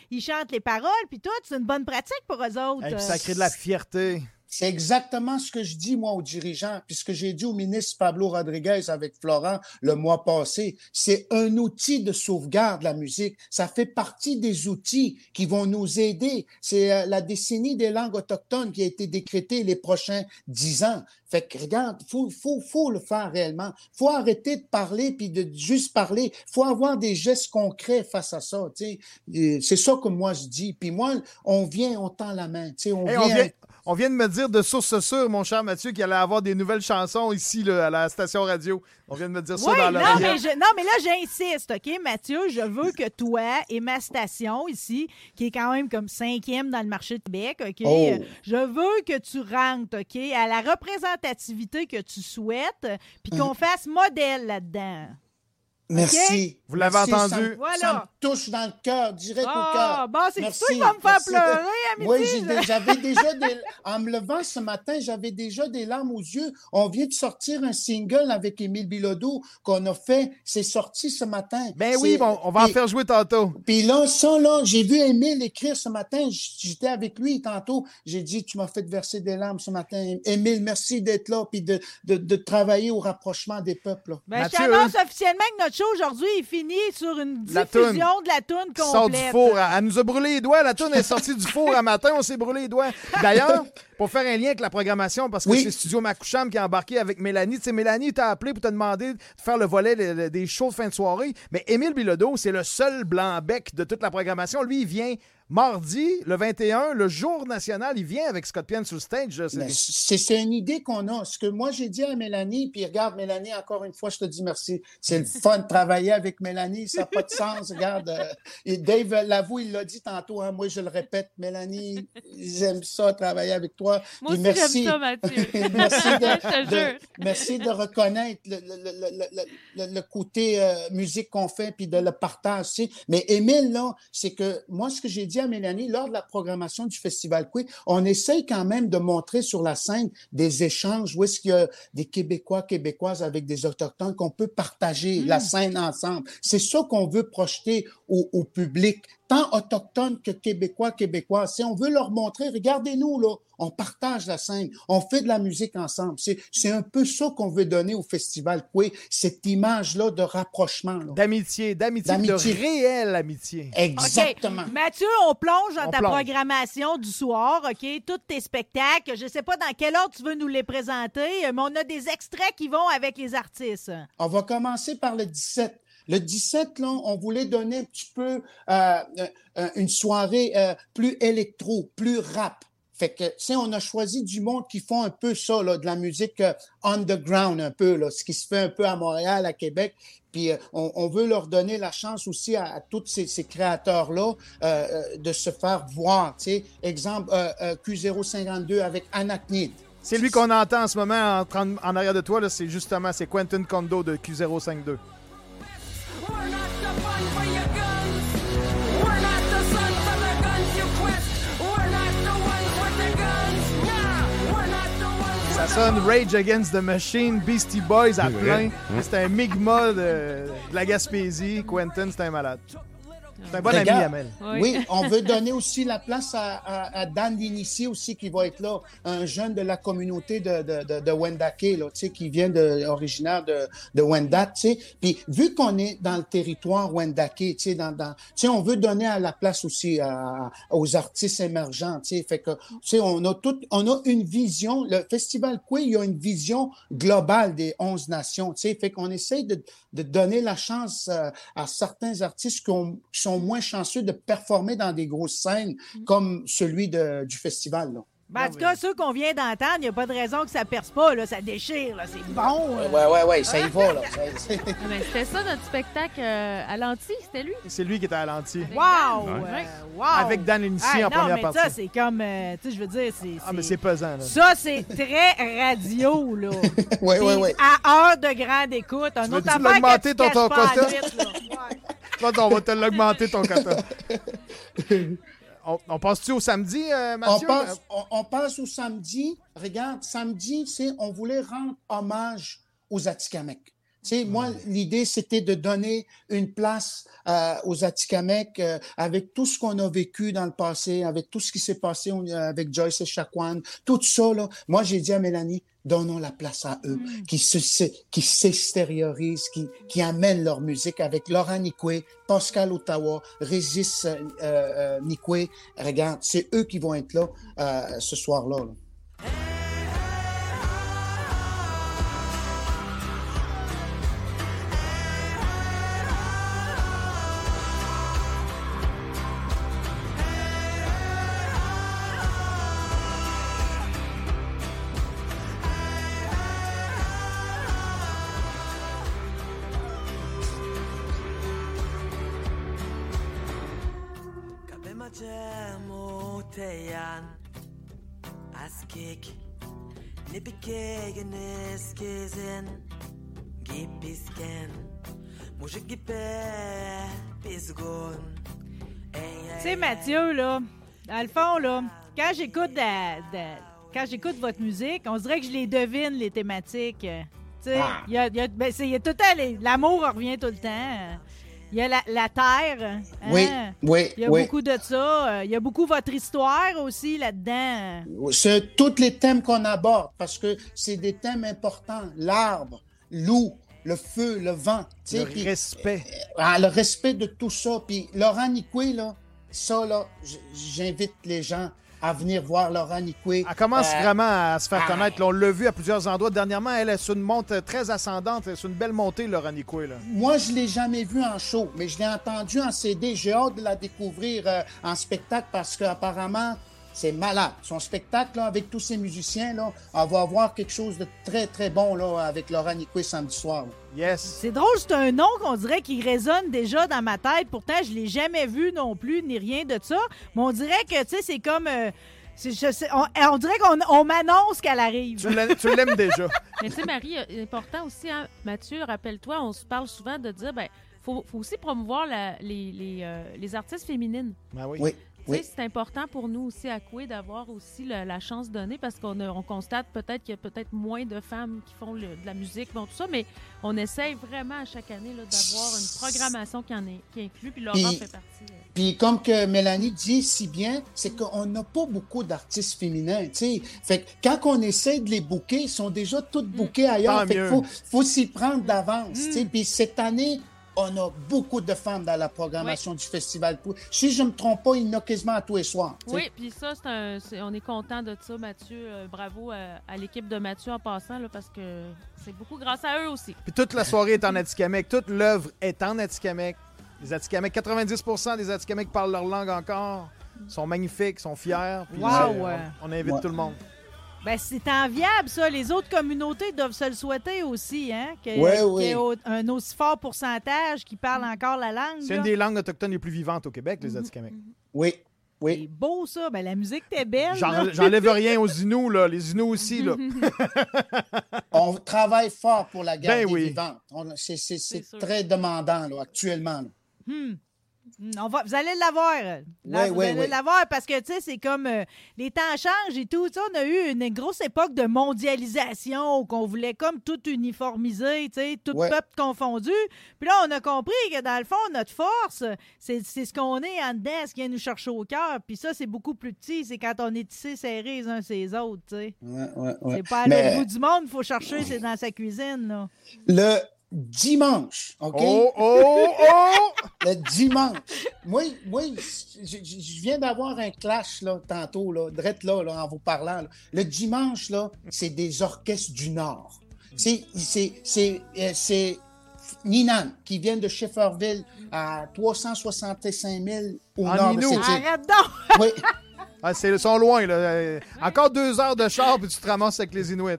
ils chantent les paroles, puis tout, c'est une bonne pratique pour eux autres. Et puis ça crée de la fierté. C'est exactement ce que je dis, moi, aux dirigeants, puis ce que j'ai dit au ministre Pablo Rodriguez avec Florent le mois passé. C'est un outil de sauvegarde, la musique. Ça fait partie des outils qui vont nous aider. C'est euh, la décennie des langues autochtones qui a été décrétée les prochains dix ans. Fait que, regarde, faut, faut, faut le faire réellement. Faut arrêter de parler puis de juste parler. Faut avoir des gestes concrets face à ça, tu sais. Euh, C'est ça que moi je dis. Puis moi, on vient, on tend la main, tu sais. On Hey, vient on, vient, on vient de me dire de source sûre, mon cher Mathieu, qu'il allait avoir des nouvelles chansons ici là, à la station radio. On vient de me dire ça Oui, dans non, mais je- non, mais là, j'insiste, OK, Mathieu? Je veux que toi et ma station ici, qui est quand même comme cinquième dans le marché de Québec, OK? Oh. Je veux que tu rentres, OK, à la représentativité que tu souhaites, puis qu'on fasse modèle là-dedans. Merci. Vous l'avez entendu. Ça, me- Voilà. ça me touche dans le cœur, direct au Ah, cœur. bon, c'est Merci, toi qui vas me faire pleurer à midi. Oui, j'avais déjà des... En me levant ce matin, j'avais déjà des larmes aux yeux. On vient de sortir un single avec Émile Bilodeau qu'on a fait. C'est sorti ce matin. Ben C'est- oui, bon, on va en faire jouer tantôt. Puis là, ça, là, j'ai vu Émile écrire ce matin. J'étais avec lui tantôt. J'ai dit, tu m'as fait verser des larmes ce matin. Émile, merci d'être là puis de, de, de travailler au rapprochement des peuples. là. Ben, je t'annonce officiellement que notre show aujourd'hui est fini sur une La diffusion toune de la toune qui sort du complète. four. Elle, nous a brûlé les doigts. La tourne est sortie du four un matin. On s'est brûlé les doigts. D'ailleurs, pour faire un lien avec la programmation, parce que Oui. c'est Studio Macoucham qui a embarqué avec Mélanie. Tu sais, Mélanie t'a appelé pour te demander de faire le volet le- le- des shows de fin de soirée. Mais Émile Bilodeau, c'est le seul blanc-bec de toute la programmation. Lui, il vient mardi, le 21, le jour national. Il vient avec Scott Pian sur le stage. c'est une idée qu'on a. Ce que moi, j'ai dit à Mélanie, puis regarde, Mélanie, encore une fois, je te dis merci. C'est le fun de travailler avec Mélanie. Ça n'a pas de sens. Regarde, euh, et Dave l'avoue, il l'a dit tantôt. hein, moi, je le répète, Mélanie, j'aime ça, travailler avec toi. Moi aussi, j'aime ça, Mathieu. merci, de, merci reconnaître le, côté euh, musique qu'on fait, puis de le partage. tu sais. Mais Émile, là, c'est que moi, ce que j'ai dit à Mélanie, lors de la programmation du Festival Queer, on essaye quand même de montrer sur la scène des échanges où est-ce qu'il y a des Québécois, Québécoises avec des Autochtones qu'on peut partager la scène ensemble. C'est ça qu'on veut projeter au, au public, tant autochtone que Québécois, Québécois. Si on veut leur montrer, regardez-nous, là, on partage la scène, on fait de la musique ensemble. C'est, c'est un peu ça qu'on veut donner au Festival Coué, cette image-là de rapprochement. là. D'amitié, d'amitié, de D'amitié. réelle amitié. Exactement. Mathieu, on plonge dans On ta plonge. programmation du soir, OK? Tous tes spectacles. Je sais pas dans quel ordre tu veux nous les présenter, mais on a des extraits qui vont avec les artistes. On va commencer par le 17. Le 17, là, on voulait donner un petit peu euh, euh, une soirée euh, plus électro, plus rap. Fait que, tu on a choisi du monde qui font un peu ça, là, de la musique euh, underground un peu, là, ce qui se fait un peu à Montréal, à Québec. Puis euh, on, veut leur donner la chance aussi à, tous ces, créateurs-là euh, euh, de se faire voir. Tu exemple, euh, euh, Q052 avec Anachnid. C'est lui qu'on entend en ce moment en, arrière de toi, c'est justement c'est Quentin Kondo de Q052. Rage Against the Machine, Beastie Boys à plein. C'est un migma de, de la Gaspésie. Quentin, c'est un malade. C'est un bon ami. Amel. Oui. Oui, on veut donner aussi la place à, à- à Dan Dinici aussi qui va être là, un jeune de la communauté de, de, de, de Wendake, là, tu sais, qui vient de, originaire de, de Wendat, tu sais. Puis vu qu'on est dans le territoire Wendake, tu sais, dans, dans, tu sais, on veut donner à la place aussi à- aux artistes émergents, tu sais. Fait que, tu sais, on a tout, on a une vision, le Festival Coué, il y a une vision globale des 11 nations, tu sais. Fait qu'on essaye de, de donner la chance euh, à certains artistes qui, ont- qui sont moins chanceux de performer dans des grosses scènes comme celui de- du festival. Là. Ben, en tout cas, ceux qu'on vient d'entendre, il n'y a pas de raison que ça perce pas, là, ça déchire, là, c'est bon. Ouais, ouais, ouais, ça y va. Là. Ah, ben, c'était ça notre spectacle euh, à l'anti, c'était lui? C'est lui qui était à l'anti. Wow! Ouais. euh, wow! Avec Dan Lindsay Hey, en non, première mais partie. ça, c'est comme, euh, tu sais, je veux dire, c'est... Ah, mais c'est pesant, là. Ça, c'est très radio, là. ouais, ouais, Puis ouais. À heure de grande écoute. Un Tu autre veux-tu affaire l'augmenter, que tu ton- ton pas là. Ouais. On va te l'augmenter, ton quota. on, on passe-tu au samedi, euh, On Mathieu? passe, on, on passe au samedi. Regarde, samedi, c'est on voulait rendre hommage aux Atikamekw. Tu sais, moi, l'idée, c'était de donner une place euh, aux Atikamekw euh, avec tout ce qu'on a vécu dans le passé, avec tout ce qui s'est passé euh, avec Joyce et Chacuan, tout ça, là. Moi, j'ai dit à Mélanie, donnons la place à eux, qui se, qui s'extériorisent, qui, qui amènent leur musique avec Laurent Nikwe, Pascal Ottawa, Régis euh, euh, Nikwe. Regarde, c'est eux qui vont être là euh, ce soir-là. là. Sais, Mathieu, là, dans le fond, là, quand j'écoute de- de- quand j'écoute votre musique, on dirait que je les devine, les thématiques. Tu sais, Ah. il y a, il y a- ben, c'est- il y a tout le temps, l'amour revient tout le temps. Il y a la, la terre. hein? Oui, oui, Il y a oui. beaucoup de ça. Il y a beaucoup votre histoire aussi là-dedans. C'est tous les thèmes qu'on aborde parce que c'est des thèmes importants. L'arbre, l'eau, le feu, le vent. Le respect. Ah, le respect de tout ça. Puis Laurent Nicoué, là, ça, là, j'invite les gens à venir voir Laurent Nicoué. Elle commence Euh, vraiment à se faire ah. connaître. On l'a vu à plusieurs endroits. Dernièrement, elle est sur une monte très ascendante. C'est une belle montée, Laurent Nicoué, là. Moi, je l'ai jamais vu en show, mais je l'ai entendu en CD. J'ai hâte de la découvrir euh, en spectacle parce qu'apparemment, c'est malade. Son spectacle, là, avec tous ces musiciens, là, on va avoir quelque chose de très, très bon là, avec Laurent Nicoué samedi soir. là. Yes. C'est drôle, c'est un nom qu'on dirait qui résonne déjà dans ma tête. Pourtant, je l'ai jamais vu non plus, ni rien de ça. Mais on dirait que, tu sais, c'est comme... euh, c'est- je sais- on, on dirait qu'on on m'annonce qu'elle arrive. Tu l'aimes tu l'aimes déjà. Mais tu sais, Marie, euh, important aussi, hein, Mathieu, rappelle-toi, on se parle souvent de dire, ben, faut, faut aussi promouvoir la- les, les, euh, les artistes féminines. Ben oui. Oui. Tu sais, Oui. C'est important pour nous aussi à Coué d'avoir aussi la, la chance donnée parce qu'on on constate peut-être qu'il y a peut-être moins de femmes qui font le- de la musique, bon, tout ça, mais on essaye vraiment à chaque année là, d'avoir une programmation qui, en est, qui inclut, puis Laurent Puis- fait partie. euh. Puis comme que Mélanie dit si bien, c'est qu'on n'a pas beaucoup d'artistes féminins, tu sais. Fait que quand on essaie de les booker, ils sont déjà toutes bookés ailleurs. Tant Fait qu'il mieux. faut, faut s'y prendre d'avance, tu sais. Puis cette année, on a beaucoup de femmes dans la programmation du Festival. Si je me trompe pas, il y en a quasiment à tous les soirs. Oui, puis ça, c'est un, c'est- on est content de ça, Mathieu. Euh, bravo à, à l'équipe de Mathieu en passant, là, parce que c'est beaucoup grâce à eux aussi. Puis toute la soirée est en Atikamekw. Toute l'œuvre est en Atikamekw. Les Atikamekw, 90% des Atikamekw parlent leur langue encore. sont magnifiques, sont fiers. Puis, Wow, ouais. on, on invite Ouais. tout le monde. Ben, c'est enviable, ça. Les autres communautés doivent se le souhaiter aussi, hein? Que- Ouais, qu'il y oui. ait au- un aussi fort pourcentage qui parle encore la langue. C'est une des langues autochtones les plus vivantes au Québec, les Atikamekw. Oui, C'est oui. beau, ça. Ben, la musique était belle. J'enlève rien aux Inuits, là. Les Inuits aussi, là. On travaille fort pour la garder Ben oui. vivante. On- C'est c'est- c'est C'est très demandant là, actuellement. là. Hmm. On va, vous allez l'avoir. Là, vous allez l'avoir parce que, tu sais, c'est comme euh, les temps changent et tout. On a eu une grosse époque de mondialisation où qu'on voulait comme tout uniformiser, tu sais, tout peuple confondu. Puis là, on a compris que dans le fond, notre force, c'est c'est ce qu'on est en dedans, ce qui vient nous chercher au cœur. Puis ça, c'est beaucoup plus petit. C'est quand on est tissé serrés les uns ces autres, tu sais. Ouais, ouais, ouais. C'est pas à Mais- l'autre bout du monde, il faut chercher, c'est dans sa cuisine, là. Le dimanche, OK? Oh, oh, oh! Le dimanche. Moi, moi je, viens d'avoir un clash là, tantôt, là, drette là, là, en vous parlant. là. Le dimanche, là, c'est des orchestres du Nord. C'est, c'est, c'est, euh, c'est Ninan qui vient de Shefferville à 365 000 au En nord de. Arrête donc! Oui. Ah, c'est- sont loin, là. Euh, Encore deux heures de char, puis tu te ramasses avec les Inuits.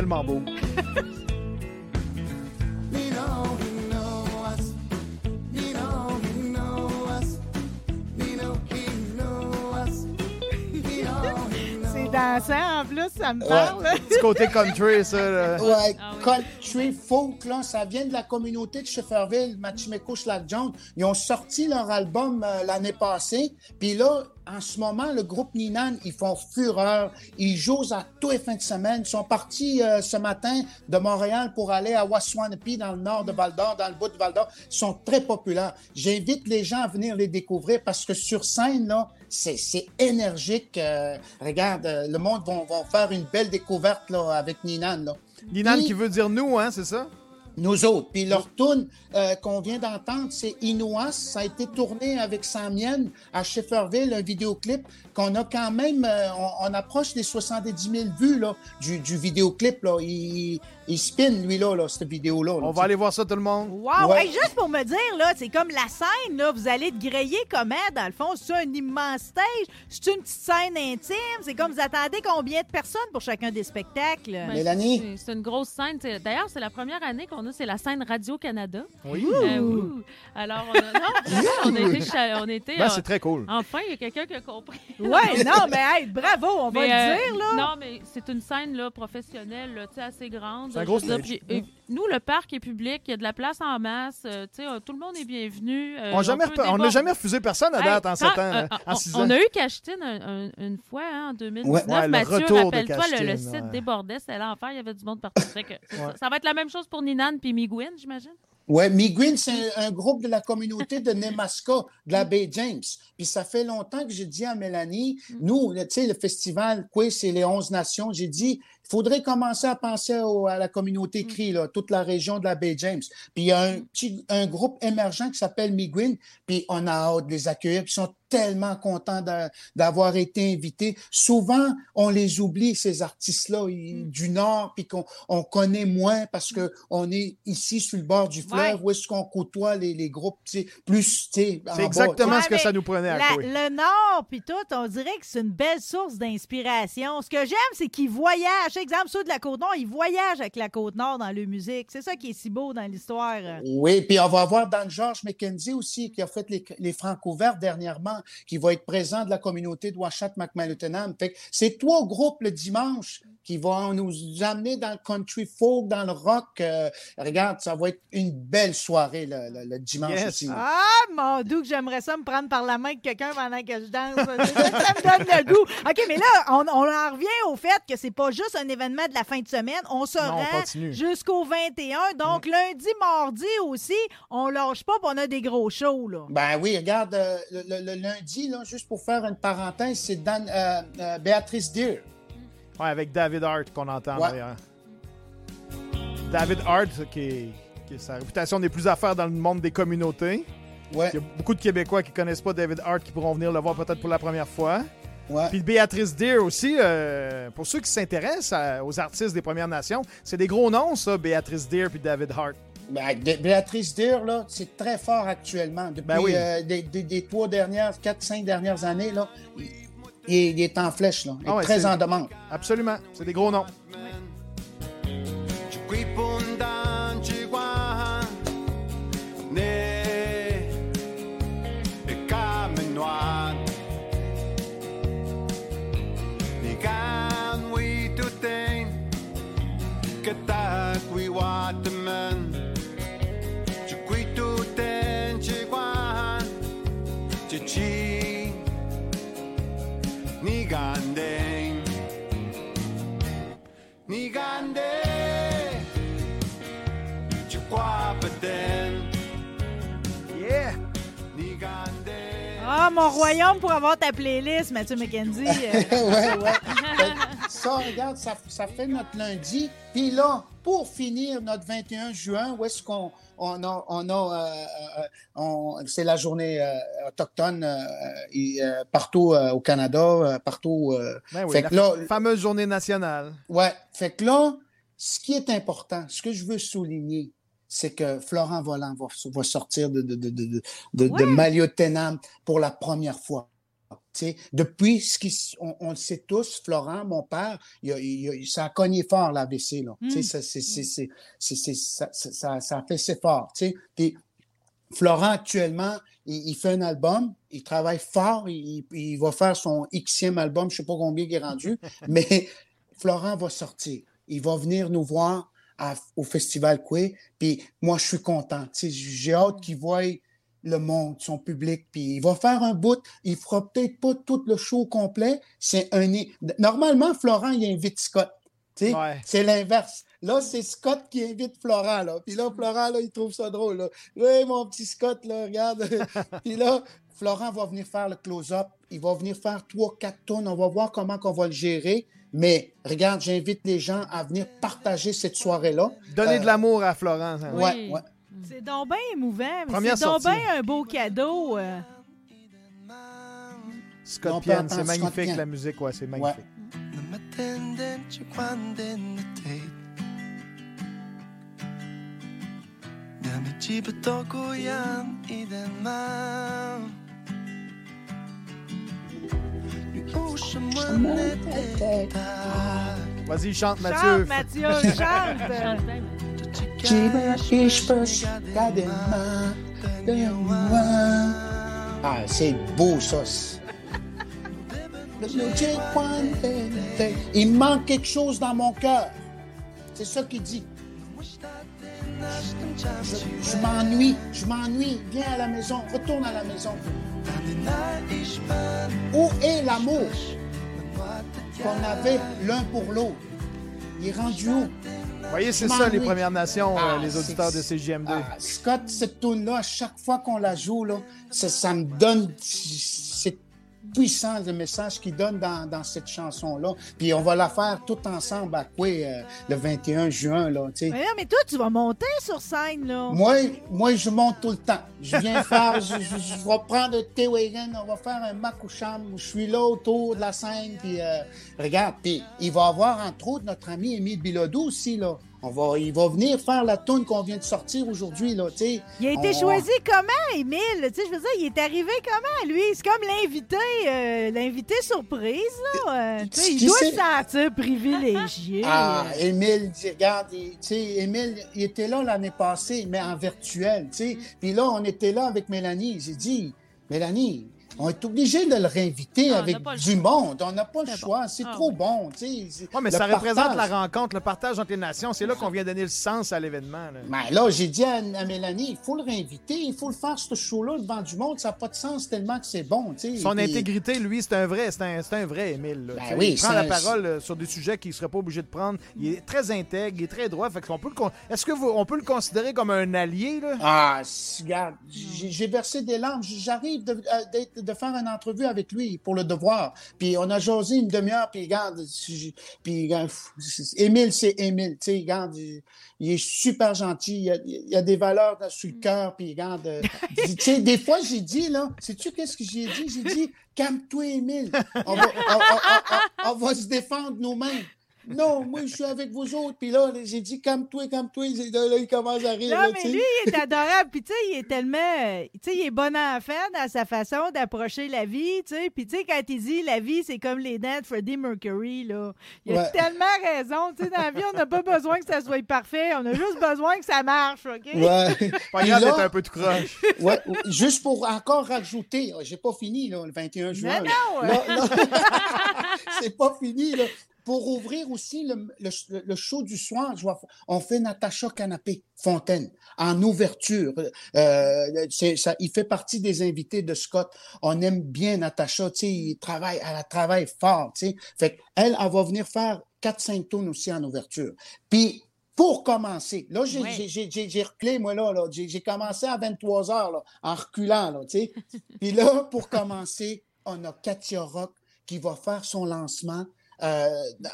Tellement beau. Dansant en plus, ça me Ouais. parle. Petit côté country, ça. là. Ouais, Ah oui. country folk, là, ça vient de la communauté de Shefferville, Machimeko Slack Jones. Ils ont sorti leur album euh, l'année passée. Puis là, en ce moment, le groupe Ninan, ils font fureur. Ils jouent à tous les fins de semaine. Ils sont partis euh, ce matin de Montréal pour aller à Waswanipi, dans le nord de Val-d'Or, dans le bout de Val-d'Or. Ils sont très populaires. J'invite les gens à venir les découvrir parce que sur scène, là, c'est énergique. Euh, regarde, euh, le monde va, va faire une belle découverte là, avec Ninan. Là. Ninan Puis- qui veut dire nous, hein, c'est ça? nous autres. Puis leur tune euh, qu'on vient d'entendre, c'est Inouas. Ça a été tourné avec Samien à Shefferville, un vidéoclip qu'on a quand même, euh, on, on approche des 70 000 vues là, du, du vidéoclip. Là. Il, il spin, lui, là, là cette vidéo-là. là, On va aller voir ça, tout le monde. Wow! Ouais. Hey, juste pour me dire, là, c'est comme la scène, là, vous allez te griller comment, dans le fond? C'est un immense stage? C'est une petite scène intime? C'est comme, vous attendez combien de personnes pour chacun des spectacles? Ben, Mélanie? c'est- C'est une grosse scène. D'ailleurs, c'est la première année qu'on a, c'est la scène Radio-Canada. Oui. Euh. Alors, on a, non, on a été... cha- On a été Ben, euh, c'est très cool. Enfin, il y a quelqu'un qui a compris. Ouais, non, mais hey, bravo, on va le euh, dire, là. Non, mais c'est une scène là, professionnelle, là, tu sais, assez grande. Un gros stage. puis, euh, nous, le parc est public, il y a de la place en masse. euh, tu sais, euh, tout le monde est bienvenu. euh, On n'a jamais, refusé personne à Hey, date en quand- 7 ans, euh, euh, en on- 6 ans. On a eu Cachetine un- un- une fois, hein, en 2019. Ouais. Ouais, Mathieu, retour de rappelle-toi, le, site ouais. débordait, c'était l'enfer, il y avait du monde partout. Que ça. Ça va être la même chose pour Ninan puis Miguin, j'imagine? Ouais, Miguin, c'est un, groupe de la communauté de Nemaska, de la baie James. Puis ça fait longtemps que j'ai dit à Mélanie, nous, tu sais, le festival Quiz, c'est les 11 nations. J'ai dit, faudrait commencer à penser au- à la communauté CRI, là, toute la région de la baie James. Puis il y a un petit un groupe émergent qui s'appelle Miguin, puis on a hâte de les accueillir. Puis ils sont tellement content de- d'avoir été invité. Souvent, on les oublie, ces artistes-là Mm. du Nord, puis qu'on on connaît moins parce que on est ici sur le bord du fleuve, Ouais. où est-ce qu'on côtoie les, les groupes tu sais, plus, tu sais, en C'est bas, exactement Ouais, ce que ça nous prenait à La- le Nord, puis tout, on dirait que c'est une belle source d'inspiration. Ce que j'aime, c'est qu'ils voyagent. Exemple, ceux de la Côte-Nord, ils voyagent avec la Côte-Nord dans leur musique. C'est ça qui est si beau dans l'histoire. Oui, puis on va avoir Dan George McKenzie aussi, qui a fait les, les Franco verts dernièrement, qui va être présent de la communauté de Washat McMaluttenham. Fait que c'est trois groupes le dimanche qui vont nous amener dans le country folk, dans le rock. Euh, regarde, ça va être une belle soirée le, le- le dimanche Yes. aussi. Ah, mon doux, que j'aimerais ça me prendre par la main de quelqu'un pendant que je danse. Ça ça me donne le goût. OK, mais là, on, on en revient au fait que c'est pas juste un événement de la fin de semaine. On se Non, on rend continue. jusqu'au 21. Donc, lundi, mardi aussi, on lâche pas, puis on a des gros shows, là. Ben oui, regarde, euh, le, le- le lundi, là, juste pour faire une parenthèse, c'est Dan, euh, euh, Béatrice Deer. Ouais, avec David Hart qu'on entend Ouais. derrière. David Hart, qui, est- qui est- sa réputation n'est plus à faire dans le monde des communautés. Ouais, Il y a beaucoup de Québécois qui connaissent pas David Hart qui pourront venir le voir peut-être pour la première fois. Ouais. Puis Béatrice Deer aussi, euh, pour ceux qui s'intéressent aux artistes des Premières Nations, c'est des gros noms, ça, Béatrice Deer puis David Hart. Ben, Bé- Béatrice Deer, là, c'est très fort actuellement. Depuis Ben oui. euh, des, des- des trois dernières, quatre, cinq dernières années, là, il, il est- est en flèche, là. Il est Ah ouais, très en demande. Absolument, c'est des gros noms. Waterman. Ci qui to ten ci guan ci ci ni ganden ni ganden ci qua beden Yeah! ni ganden Ah, mon royaume pour avoir ta playlist, Mathieu McKenzie. Ouais, ouais. Ça, regarde, ça, ça fait notre lundi. Puis là, pour finir notre 21 juin, où est-ce qu'on on a, on a euh, euh, on- c'est la journée euh, autochtone euh, et, euh, partout euh, au Canada, euh, partout. euh, Ben oui, fait la que là, fameuse journée nationale. Ouais, fait que là, ce qui est important, ce que je veux souligner, c'est que Florent Volant va, va sortir de, de, de, de, de, de, de Ouais. Maillot-Tenam pour la première fois. Depuis ce qui, on, on le sait tous, Florent, mon père, il il ça a cogné fort l'AVC. Là. Tu sais, Mm. ça, a fait c'est fort. Tu sais. Puis Florent, actuellement, il, il fait un album, il travaille fort, il, va faire son Xème album, je ne sais pas combien il est rendu, mais Florent va sortir. Il va venir nous voir à- au Festival Coué, puis moi, je suis content. J'ai hâte qu'il voie le monde, son public, puis il va faire un bout. Il fera peut-être pas tout le show complet. C'est un... Normalement, Florent, il invite Scott. Tu sais, Ouais. C'est l'inverse. Là, c'est Scott qui invite Florent, là. Puis là, Florent, là, il trouve ça drôle, là. Oui, mon petit Scott, là, regarde. Puis là, Florent va venir faire le close-up. Il va venir faire trois, quatre tournes. On va voir comment on va le gérer. Mais regarde, j'invite les gens à venir partager cette soirée-là. Donner Euh, de l'amour à Florence. hein. Oui. Ouais, ouais. C'est donc bien émouvant, mais Première c'est donc sortie. bien un beau cadeau. euh. Scott On peut Pienne, entendre c'est Scott magnifique la musique, ouais, c'est magnifique. Yan man Vas-y, chante Chante, Mathieu. Mathieu, chante! Ah, c'est beau, ça. Il manque quelque chose dans mon cœur. C'est ça qu'il dit. Je, je m'ennuie, je m'ennuie. Viens à la maison, retourne à la maison. Où est l'amour qu'on avait l'un pour l'autre? Il est rendu où? Vous voyez, c'est ça, les. Premières Nations, euh, Ah, les auditeurs de c'est- CGM2. Ah, Scott, cette tune là à chaque fois qu'on la joue, là, ça, ça me donne. Puissant le message qu'il donne dans, dans cette chanson-là. Puis on va la faire tout ensemble à quoi le 21 juin, là. Mais non, mais toi, tu vas monter sur scène, là. Moi, moi, je monte tout le temps. Je viens faire, je, je- je vais prendre le T-Wagon, on va faire un Makoucham. Je suis là autour de la scène, puis euh, regarde, puis il va avoir entre autres notre ami Émile Bilodeau aussi, là. On va, il va venir faire la tune qu'on vient de sortir aujourd'hui, là. Il a été On- choisi comment, Émile? Je veux dire, il est arrivé comment, lui? C'est comme l'invité, euh, l'invité surprise, là. Euh, il doit se sentir privilégié. Ah, Émile, regarde, il- tu sais, Émile, il était là l'année passée, mais en virtuel, tu sais. Puis là, on était là avec Mélanie. J'ai dit, Mélanie, on est obligé de le réinviter Ah, avec n'a pas le du monde. On n'a pas le choix. C'est Ah, trop oui. bon, Ouais, mais le ça représente la rencontre, le partage entre les nations. C'est là qu'on vient donner le sens à l'événement. là. Ben là, j'ai dit à, à Mélanie, il faut le réinviter, il faut le faire, ce show-là, devant du monde. Ça n'a pas de sens tellement que c'est bon, tu sais. Son Puis- intégrité, lui, c'est un vrai, c'est un, c'est un vrai Émile. là. Ben oui, il prend la un- parole euh, sur des sujets qu'il ne serait pas obligé de prendre. Il est très intègre, il est très droit. Fait qu'on peut le con- Est-ce que vous, on peut le considérer comme un allié? Là? Ah, regarde, j'ai j'ai versé des larmes. J'arrive de, euh, d'être- de faire une entrevue avec lui pour le devoir. Puis on a jasé une demi-heure, puis regarde, puis regarde, Émile, c'est Émile. Tu sais, regarde, il, il est super gentil. Il a, il y a des valeurs dans- sur le cœur, puis regarde. euh, tu sais, des fois, j'ai dit, là, sais-tu qu'est-ce que j'ai dit? J'ai dit, calme-toi, Émile. On va, on- on- on- on va se défendre nous-mêmes. Non, moi, je suis avec vous autres. Puis là, j'ai dit, calme-toi, calme-toi. Là, là, il commence à rire. Non, là, mais lui, il est adorable. Puis, tu sais, il est tellement. euh, Tu sais, il est bon enfant dans sa façon d'approcher la vie. Tu sais, puis, tu sais, quand il dit la vie, c'est comme les dents de Freddie Mercury, là. Il a tellement raison. Tu sais, dans la vie, on n'a pas besoin que ça soit parfait. On a juste besoin que ça marche, OK? Ouais. Pas grave d'être un peu tout croche. Ouais, juste pour encore rajouter, j'ai pas fini là, le 21 juin. Non, là. non, là, c'est pas fini. Là. Pour ouvrir aussi le, le- le show du soir, je vois, on fait Natacha Canapé Fontaine en ouverture. Euh, ça, il fait partie des invités de Scott. On aime bien Natacha, tu sais, il travaille, elle travaille fort, tu sais. Fait elle, elle va venir faire 4-5 tonnes aussi en ouverture. Puis pour commencer, là, j'ai Ouais. reculé, moi, là. là. J'ai j'ai commencé à 23 heures, là, en reculant, là, tu sais. Puis là, pour commencer, on a Katia Rock qui va faire son lancement euh,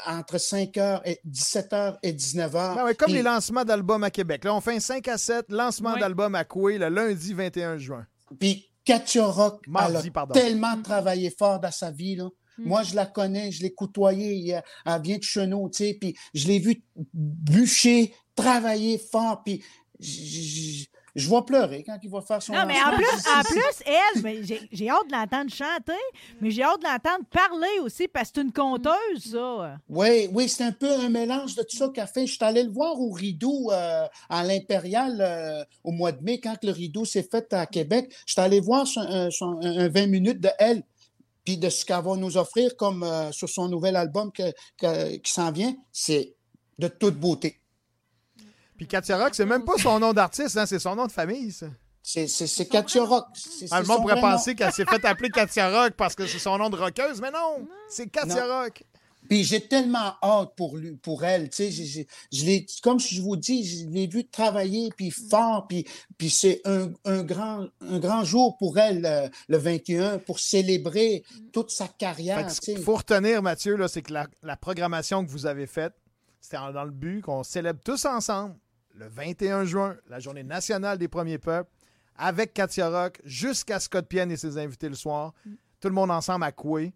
entre 5h et 17h et 19h. Ben ouais, comme les lancements d'albums à Québec. Là, on fait un 5 à 7, lancement Ouais. d'album à Coué le lundi 21 juin. Puis Katia Rock, Mardi, elle a tellement travaillé fort dans sa vie. Là. Moi, je la connais, je l'ai côtoyée. Elle, vient de Chenot, tu sais, puis je l'ai vu bûcher, travailler fort, puis je, vais pleurer quand il va faire son Non, mais en plus, en plus elle, mais j'ai j'ai hâte de l'entendre chanter, mais j'ai hâte de l'entendre parler aussi, parce que c'est une conteuse, ça. Oui, oui, c'est un peu un mélange de tout ça qu'elle fait. Je suis allé le voir au Rideau euh, à l'Impérial euh, au mois de mai, quand le Rideau s'est fait à Québec. Je suis allé voir son- un, son- un 20 minutes de elle, puis de ce qu'elle va nous offrir comme euh, sur son nouvel album que- que- qui s'en vient. C'est de toute beauté. Puis Katia Rock, c'est même pas son nom d'artiste, hein, c'est son nom de famille, ça. C'est Katia Rock. Ah, le monde pourrait penser qu'elle s'est fait appeler Katia Rock parce que c'est son nom de rockeuse, mais non, c'est Katia Rock. Puis j'ai tellement hâte pour lui, pour elle, tu sais, j'ai- j'ai- je l'ai, comme je vous dis, je l'ai vu travailler puis fort, puis, puis c'est un, un grand, un grand jour pour elle euh, le 21 pour célébrer toute sa Fait carrière, ce qu'il faut retenir, Mathieu, là, c'est que la, la programmation que vous avez faite, c'était dans le but qu'on célèbre tous ensemble le 21 juin, la journée nationale des premiers peuples, avec Katia Rock, jusqu'à Scott Pienne et ses invités le soir. Tout le monde ensemble à Coué.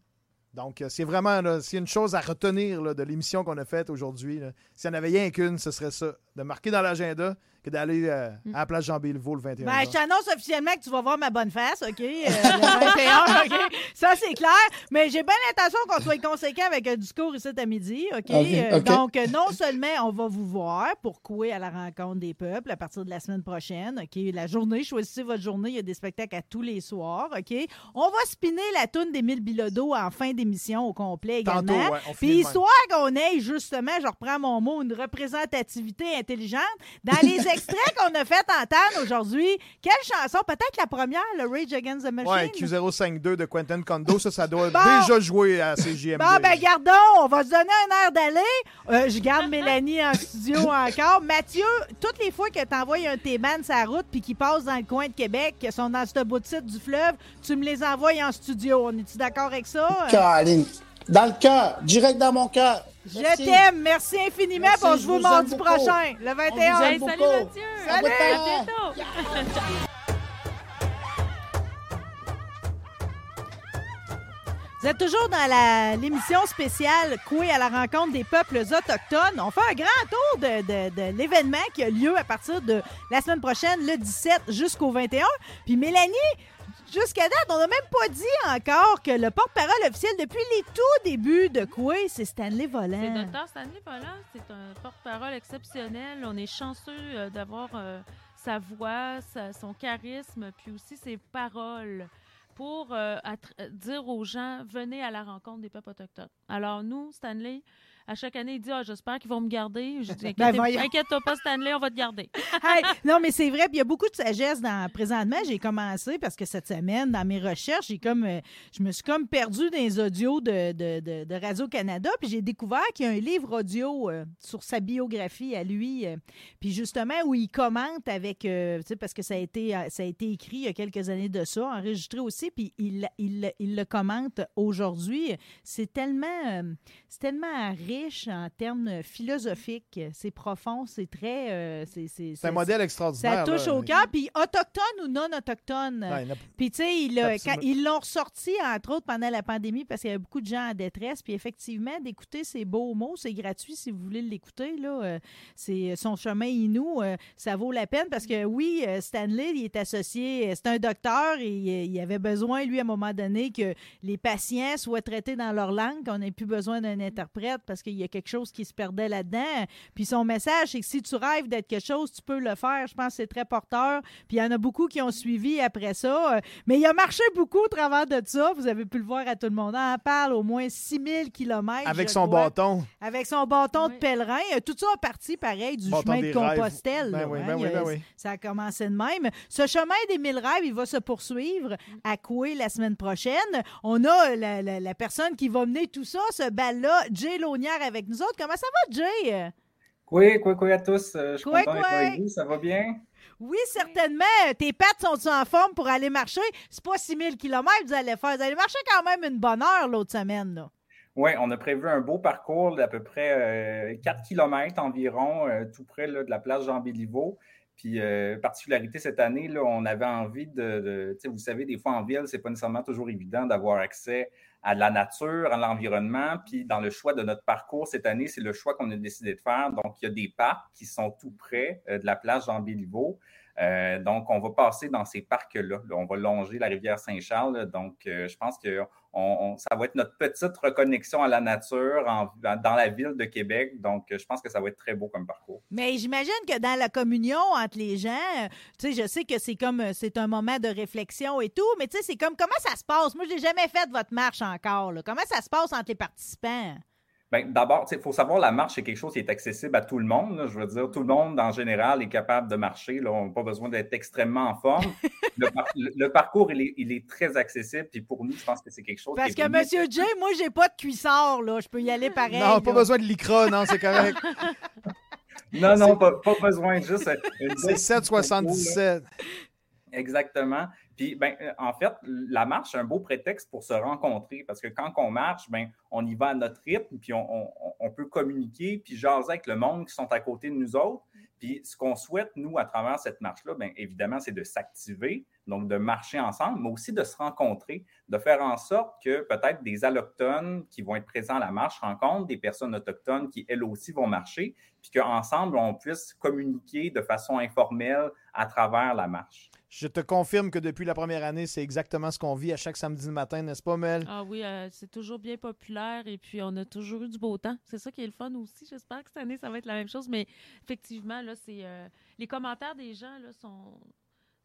Donc, euh, c'est vraiment, là, une chose à retenir là, de l'émission qu'on a faite aujourd'hui, s'il n'y en avait rien qu'une, ce serait ça, de marquer dans l'agenda que d'aller euh, à la place Jean-Béliveau le 21 Ben, je t'annonce officiellement que tu vas voir ma bonne face, OK? Euh, le 21, OK? Ça, c'est clair. Mais j'ai bien l'intention qu'on soit conséquent avec un discours ici à midi, OK? Euh, donc, euh, non seulement on va vous voir pour couer à la rencontre des peuples à partir de la semaine prochaine, OK? La journée, choisissez votre journée. Il y a des spectacles à tous les soirs, OK? On va spinner la toune d'Émile Bilodeau en fin d'émission au complet également. Tantôt, ouais, on Puis histoire qu'on ait justement, je reprends mon mot, une représentativité intelligente, dans les extraits qu'on a fait entendre aujourd'hui, quelle chanson? Peut-être la première, le Rage Against the Machine? Ouais, Q052 de Quentin Condo, ça, ça doit Bon. déjà jouer à CJMD. Bon, ben, gardons, on va se donner un air d'aller. Euh, je garde Mélanie en studio encore. Mathieu, toutes les fois que tu envoies un T-Man sa route puis qu'ils passent dans le coin de Québec, qui sont dans ce bout de site du fleuve, tu me les envoies en studio. On est-tu d'accord avec ça? Caroline, dans le cœur, direct dans mon cœur. Je t'aime. Merci infiniment. Merci, puis on se je vous mardi prochain, le On 21. vous Hey, aime salut. Mathieu! Salut. À bientôt! Vous êtes toujours dans l'émission spéciale Coué à la rencontre des peuples autochtones. On fait un grand tour de, de- de l'événement qui a lieu à partir de la semaine prochaine, le 17 jusqu'au 21. Puis Mélanie, jusqu'à date, on n'a même pas dit encore que le porte-parole officiel depuis les tout débuts de Coué, c'est Stanley C'est Volant. Dr Stanley Volant, c'est un porte-parole exceptionnel. On est chanceux euh, d'avoir euh, sa voix, son charisme, puis aussi ses paroles pour euh, dire aux gens venez à la rencontre des peuples autochtones. Alors nous, Stanley, à chaque année, il dit ah, j'espère qu'ils vont me garder. Je dis Ben, inquiète-toi pas, Stanley, on va te garder. Hey, non, mais c'est vrai, puis il y a beaucoup de sagesse dans présentement. J'ai commencé parce que cette semaine, dans mes recherches, j'ai comme euh, je me suis comme perdue dans les audios de, de, de- de Radio-Canada, puis j'ai découvert qu'il y a un livre audio euh, sur sa biographie à lui, euh, puis justement où il commente avec, tu sais, parce que ça a, été, ça a été écrit il y a quelques années de ça, enregistré aussi, puis il, il, il le commente aujourd'hui. C'est tellement, c'est tellement riche en termes philosophiques. C'est profond, c'est très... euh, c'est, un modèle extraordinaire. ça touche là. au cœur. Puis autochtone ou non autochtone. Ouais, a- Puis, tu sais, ils l'ont ressorti, entre autres, pendant la pandémie, parce qu'il y avait beaucoup de gens en détresse. Puis, effectivement, d'écouter ces beaux mots, c'est gratuit si vous voulez l'écouter. là. Euh, C'est son chemin Inou, euh, ça vaut la peine parce que, oui, euh, Stanley, il est associé, euh, c'est un docteur et euh, il avait besoin, lui, à un moment donné, que les patients soient traités dans leur langue, qu'on n'ait plus besoin d'un interprète parce qu'il y a quelque chose qui se perdait là-dedans. Puis son message, c'est que si tu rêves d'être quelque chose, tu peux le faire. Je pense que c'est très porteur. Puis il y en a beaucoup qui ont suivi après ça. Euh, Mais il a marché beaucoup au travers de ça. Vous avez pu le voir à tout le monde. On en parle au moins 6000 kilomètres. Avec son crois. bâton. Avec son bâton de pèlerin. Euh, Tout ça a parti, pareil, du Bâton chemin de. Compostelle. Ben oui, hein? ben oui, ben oui. Ça a commencé de même. Ce chemin des mille rêves, il va se poursuivre à Coué la semaine prochaine. On a la, la- la personne qui va mener tout ça, ce bal-là, Jay Avec nous autres. Comment ça va, Jay? Oui, quoi, quoi à tous? Euh, je suis content d'être coué. avec vous. Ça va bien? Oui, certainement. Tes pattes sont en forme pour aller marcher? C'est pas 6000 km que vous allez faire. Vous allez marcher quand même une bonne heure l'autre semaine. Là. Oui, on a prévu un beau parcours d'à peu près euh, 4 km environ, euh, tout près là, de la place Jean-Béliveau. Puis, euh, particularité cette année, là, on avait envie de. vous savez, des fois en ville, c'est pas nécessairement toujours évident d'avoir accès à la nature, à l'environnement. Puis, dans le choix de notre parcours cette année, c'est le choix qu'on a décidé de faire. Donc, il y a des parcs qui sont tout près euh, de la place Jean-Béliveau. Euh, donc, on va passer dans ces parcs-là. Là, on va longer la rivière Saint-Charles. Donc, je pense que ça va être notre petite reconnexion à la nature dans la ville de Québec. Donc, je pense que ça va être très beau comme parcours. Mais j'imagine que dans la communion entre les gens, tu sais, je sais que c'est comme euh, c'est un moment de réflexion et tout, mais tu sais, c'est comme comment ça se passe? Moi, je n'ai jamais fait votre marche encore. Comment ça se passe entre les participants? Bien, D'abord, il faut savoir, la marche, c'est quelque chose qui est accessible à tout le monde. là. Je veux dire, tout le monde, en général, est capable de marcher. Là. On n'a pas besoin d'être extrêmement en forme. le, par- le- le parcours, il est, il est très accessible. Puis pour nous, je pense que c'est quelque chose Parce qui que est venu- Monsieur Jay, moi, j'ai pas de cuissard, là. Je peux y aller pareil. Non, pas besoin de l'ICRA, non, c'est correct. Non, non, pas, pas besoin. Juste une C'est 7,77. Exactement. Puis, ben, euh, en fait, la marche, c'est un beau prétexte pour se rencontrer parce que quand on marche, ben, on y va à notre rythme, puis on, peut communiquer, puis jaser avec le monde qui sont à côté de nous autres. Puis, ce qu'on souhaite, nous, à travers cette marche-là, bien évidemment, c'est de s'activer, donc de marcher ensemble, mais aussi de se rencontrer, de faire en sorte que peut-être des allochtones qui vont être présents à la marche rencontrent des personnes autochtones qui, elles aussi, vont marcher, puis qu'ensemble, on puisse communiquer de façon informelle à travers la marche. Je te confirme que depuis la première année, c'est exactement ce qu'on vit à chaque samedi matin, n'est-ce pas, Mel? Ah oui, euh, c'est toujours bien populaire et puis on a toujours eu du beau temps. C'est ça qui est le fun aussi. J'espère que cette année, ça va être la même chose. Mais effectivement, là, c'est euh, les commentaires des gens là, sont.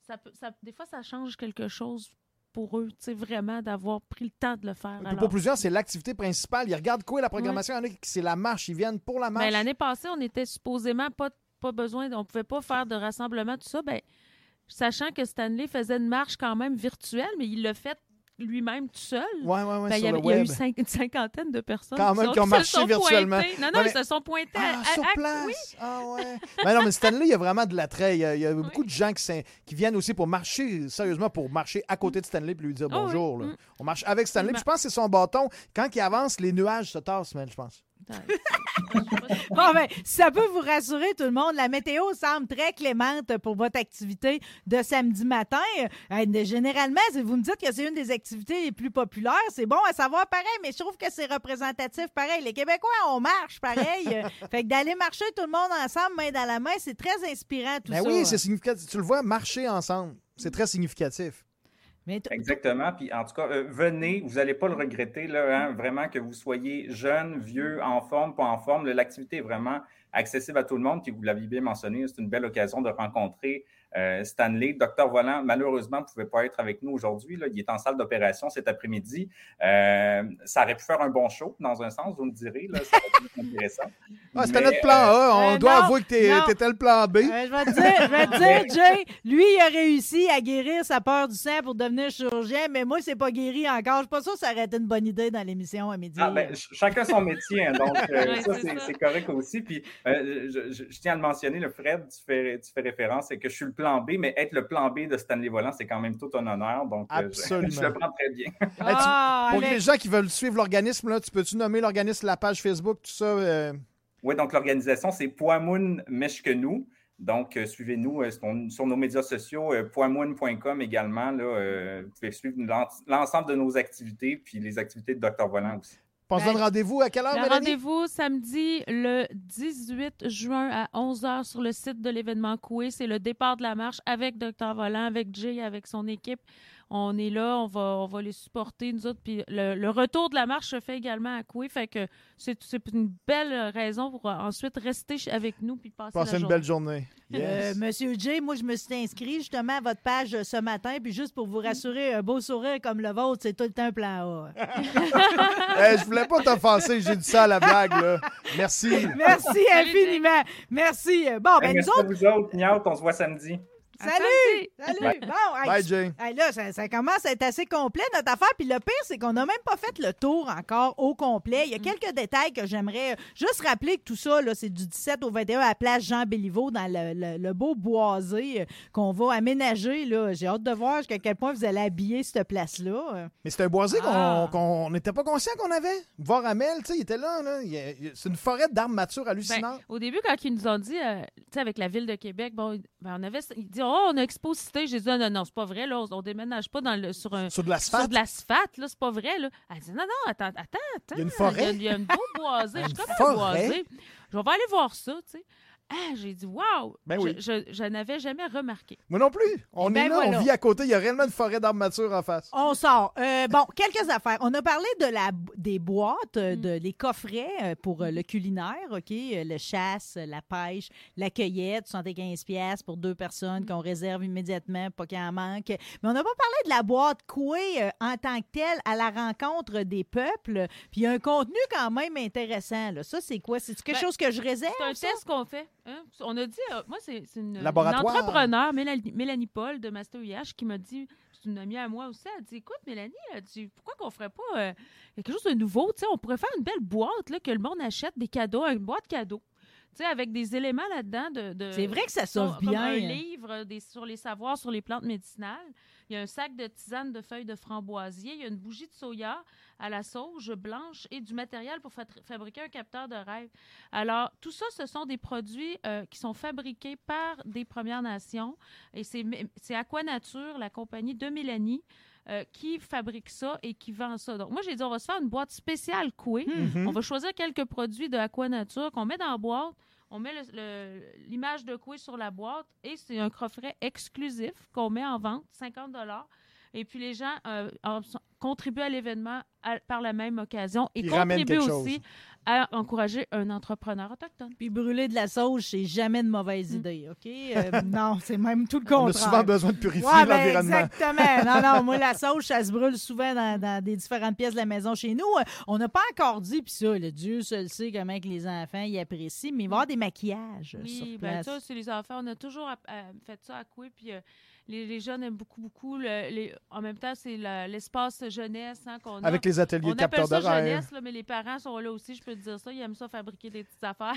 Ça peut, ça, des fois, ça change quelque chose pour eux, tu sais, vraiment d'avoir pris le temps de le faire. Alors, pour plusieurs, c'est l'activité principale. Ils regardent quoi la programmation? Il y en a qui c'est la marche. Ils viennent pour la marche. Ben, L'année passée, on était supposément pas, pas besoin, on pouvait pas faire de rassemblement, tout ça. Ben, sachant que Stanley faisait une marche quand même virtuelle, mais il l'a fait lui-même tout seul. Ouais, ouais, ouais, Ben, il, y sur avait- le il y a eu cinq- une cinquantaine de personnes Quand même, qui ont marché virtuellement. Non, non, mais- ils se sont pointés. Ah, à- sur à- place! oui. Ah ouais. Mais non, mais Stanley, il y a vraiment de l'attrait. Il y a, il y a beaucoup de gens qui, viennent aussi pour marcher, sérieusement, pour marcher à côté de Stanley et lui dire Ah oui. bonjour. là. Mm. On marche avec Stanley. puis je pense que c'est son bâton. Quand il avance, les nuages se tassent, man, je pense. Bon, ben, si ça peut vous rassurer, tout le monde, la météo semble très clémente pour votre activité de samedi matin. Euh, généralement, si vous me dites que c'est une des activités les plus populaires, c'est bon à savoir pareil, mais je trouve que c'est représentatif pareil. Les Québécois, on marche pareil. Fait que d'aller marcher tout le monde ensemble, main dans la main, c'est très inspirant tout Ben ça. oui, c'est significatif. Tu le vois marcher ensemble. C'est très significatif. Mais Exactement. Puis en tout cas, euh, venez, vous n'allez pas le regretter, là, hein, vraiment que vous soyez jeune, vieux, en forme, pas en forme. L'activité est vraiment accessible à tout le monde. Puis vous l'aviez bien mentionné, c'est une belle occasion de rencontrer euh, Stanley. Docteur Volant, malheureusement, ne pouvait pas être avec nous aujourd'hui. Il est en salle d'opération cet après-midi. Euh, ça aurait pu faire un bon show, dans un sens, vous me direz. Là, ça intéressant. Ah, c'était notre plan A. On euh, doit non, avouer que t'es- non. t'étais le plan B. Euh, je vais te dire, je vais te dire, Jay, lui, il a réussi à guérir sa peur du sang pour devenir chirurgien, mais moi, c'est pas guéri encore. Je suis pas sûre que ça aurait été une bonne idée dans l'émission à midi. Ah, ben, ch- chacun son métier, hein, donc euh, Ouais, ça, c'est c'est ça. c'est correct aussi. Puis euh, je, je- je tiens à le mentionner, le Fred, tu fais, tu fais référence, c'est que je suis le plan B, mais être le plan B de Stanley Volant, c'est quand même tout un honneur. Donc, euh, je- Absolument. je, le prends très bien. Ah, Pour les gens qui veulent suivre l'organisme, là, tu peux-tu nommer l'organisme, la page Facebook, tout ça? euh, Oui, donc l'organisation, c'est Poamoun Meshkenou. Donc, euh, suivez-nous euh, sur, sur nos médias sociaux, euh, poamoun.com également. Là, euh, vous pouvez suivre l'en- l'ensemble de nos activités, puis les activités de Dr. Volant aussi. On se donne rendez-vous à quelle heure, Le Mélanie? rendez-vous samedi le 18 juin à 11h sur le site de l'événement Coué. C'est le départ de la marche avec Dr. Volant, avec Jay, avec son équipe. On est là, on va, on va les supporter, nous autres. Puis le, le retour de la marche se fait également à Coué. Fait que c'est une belle raison pour euh, ensuite rester avec nous puis passer, Passez la une journée. belle journée. Euh. Monsieur Jay, moi, je me suis inscrit justement à votre page euh, ce matin, puis juste pour vous rassurer, un beau sourire comme le vôtre, c'est tout le temps un plan A. Je voulais pas t'offenser, j'ai dit ça à la blague. Là. Merci. Merci infiniment. Merci. Bon, ben, nous Merci à autres, vous autres. On se voit samedi. Salut! Salut! Bon, hey, Bye, Jay. Hey, là, ça, ça commence à être assez complet, notre affaire. Puis le pire, c'est qu'on n'a même pas fait le tour encore au complet. Il y a quelques détails que j'aimerais euh, juste rappeler que tout ça, là, c'est du 17 au 21 à la place Jean Béliveau, dans le, le- le beau boisé euh, qu'on va aménager. là. J'ai hâte de voir jusqu'à quel point vous allez habiller cette place-là. Euh, Mais c'est un boisé qu'on Ah. qu'on n'était pas conscient qu'on avait. Voir Amel, tu sais, il était là. là. Il il C'est une forêt d'arbres matures Ben, hallucinantes. au début, quand ils nous ont dit, euh, tu sais, avec la ville de Québec, bon, ben, on avait, ils disent, oh, on a Expo Cité. J'ai dit, non, non, non, c'est pas vrai, là, on, on déménage pas dans le, sur un. Sur de Sur l'asphalte. de l'asphalte, là, c'est pas vrai, là. Elle dit, non, non, attends, attends, attends. Il y a une forêt? Il y a, il y a une beau boisé. Je suis comme un boisé. Je vais aller voir ça, tu sais. Ah, j'ai dit, waouh! Ben oui. Je, je, je n'avais jamais remarqué. Moi non plus. On Ben est là, voilà. on vit à côté. Il y a réellement une forêt d'arbres matures en face. On sort. Euh, bon, quelques affaires. On a parlé de la, des boîtes, Mm. euh, de, les coffrets euh, pour le culinaire, OK? Le chasse, la pêche, la cueillette, 75 pièces pour deux personnes Mm. qu'on réserve immédiatement, pas qu'il en manque. Mais on n'a pas parlé de la boîte couée euh, en tant que telle à la rencontre des peuples. Puis il y a un contenu quand même intéressant. Là. Ça, c'est quoi? C'est quelque Ben, chose que je réserve? C'est un ça? test qu'on fait. Hein? On a dit, euh, moi, c'est une, une entrepreneur, Mélanie, Mélanie Paul de Master IH, qui m'a dit, c'est une amie à moi aussi, elle dit, écoute, Mélanie, elle dit, pourquoi qu'on ferait pas euh, quelque chose de nouveau? Tu sais, on pourrait faire une belle boîte là, que le monde achète des cadeaux, une boîte cadeau. Tu sais, avec des éléments là-dedans de. de- C'est vrai que ça sauve comme bien. un livre des, sur les savoirs sur les plantes médicinales. Il y a un sac de tisane de feuilles de framboisier. Il y a une bougie de soya à la sauge blanche et du matériel pour fa- fabriquer un capteur de rêve. Alors, tout ça, ce sont des produits euh, qui sont fabriqués par des Premières Nations. Et c'est Aquanature, la compagnie de Mélanie, euh, qui fabrique ça et qui vend ça. Donc, moi, j'ai dit, on va se faire une boîte spéciale couée. Mhm. On va choisir quelques produits de Aquanature qu'on met dans la boîte. On met l'image de coué sur la boîte et c'est un coffret exclusif qu'on met en vente, 50 Et puis les gens euh, en- contribuent à l'événement par la même occasion et Ils contribuent aussi à encourager un entrepreneur autochtone. Puis brûler de la sauge, c'est jamais une mauvaise idée, OK? Euh, non, c'est même tout le On a contraire. souvent besoin de purifier Ouais, ben, l'environnement. exactement. Non, non, moi, la sauge, ça se brûle souvent dans, dans des différentes pièces de la maison chez nous. Euh, On n'a pas encore dit, puis ça, le Dieu seul sait comment que les enfants y apprécient, mais il va y avoir des maquillages euh, sur Oui, ben place. ça, c'est les enfants. On a toujours euh, fait ça à coué. Puis euh, les, les jeunes aiment beaucoup, beaucoup. le- les, en même temps, c'est l'espace jeunesse hein, qu'on a. Avec les ateliers on de appelle capteurs ça de rêve. jeunesse, là, mais les parents sont là aussi, je peux te dire ça. Ils aiment ça fabriquer des petites affaires.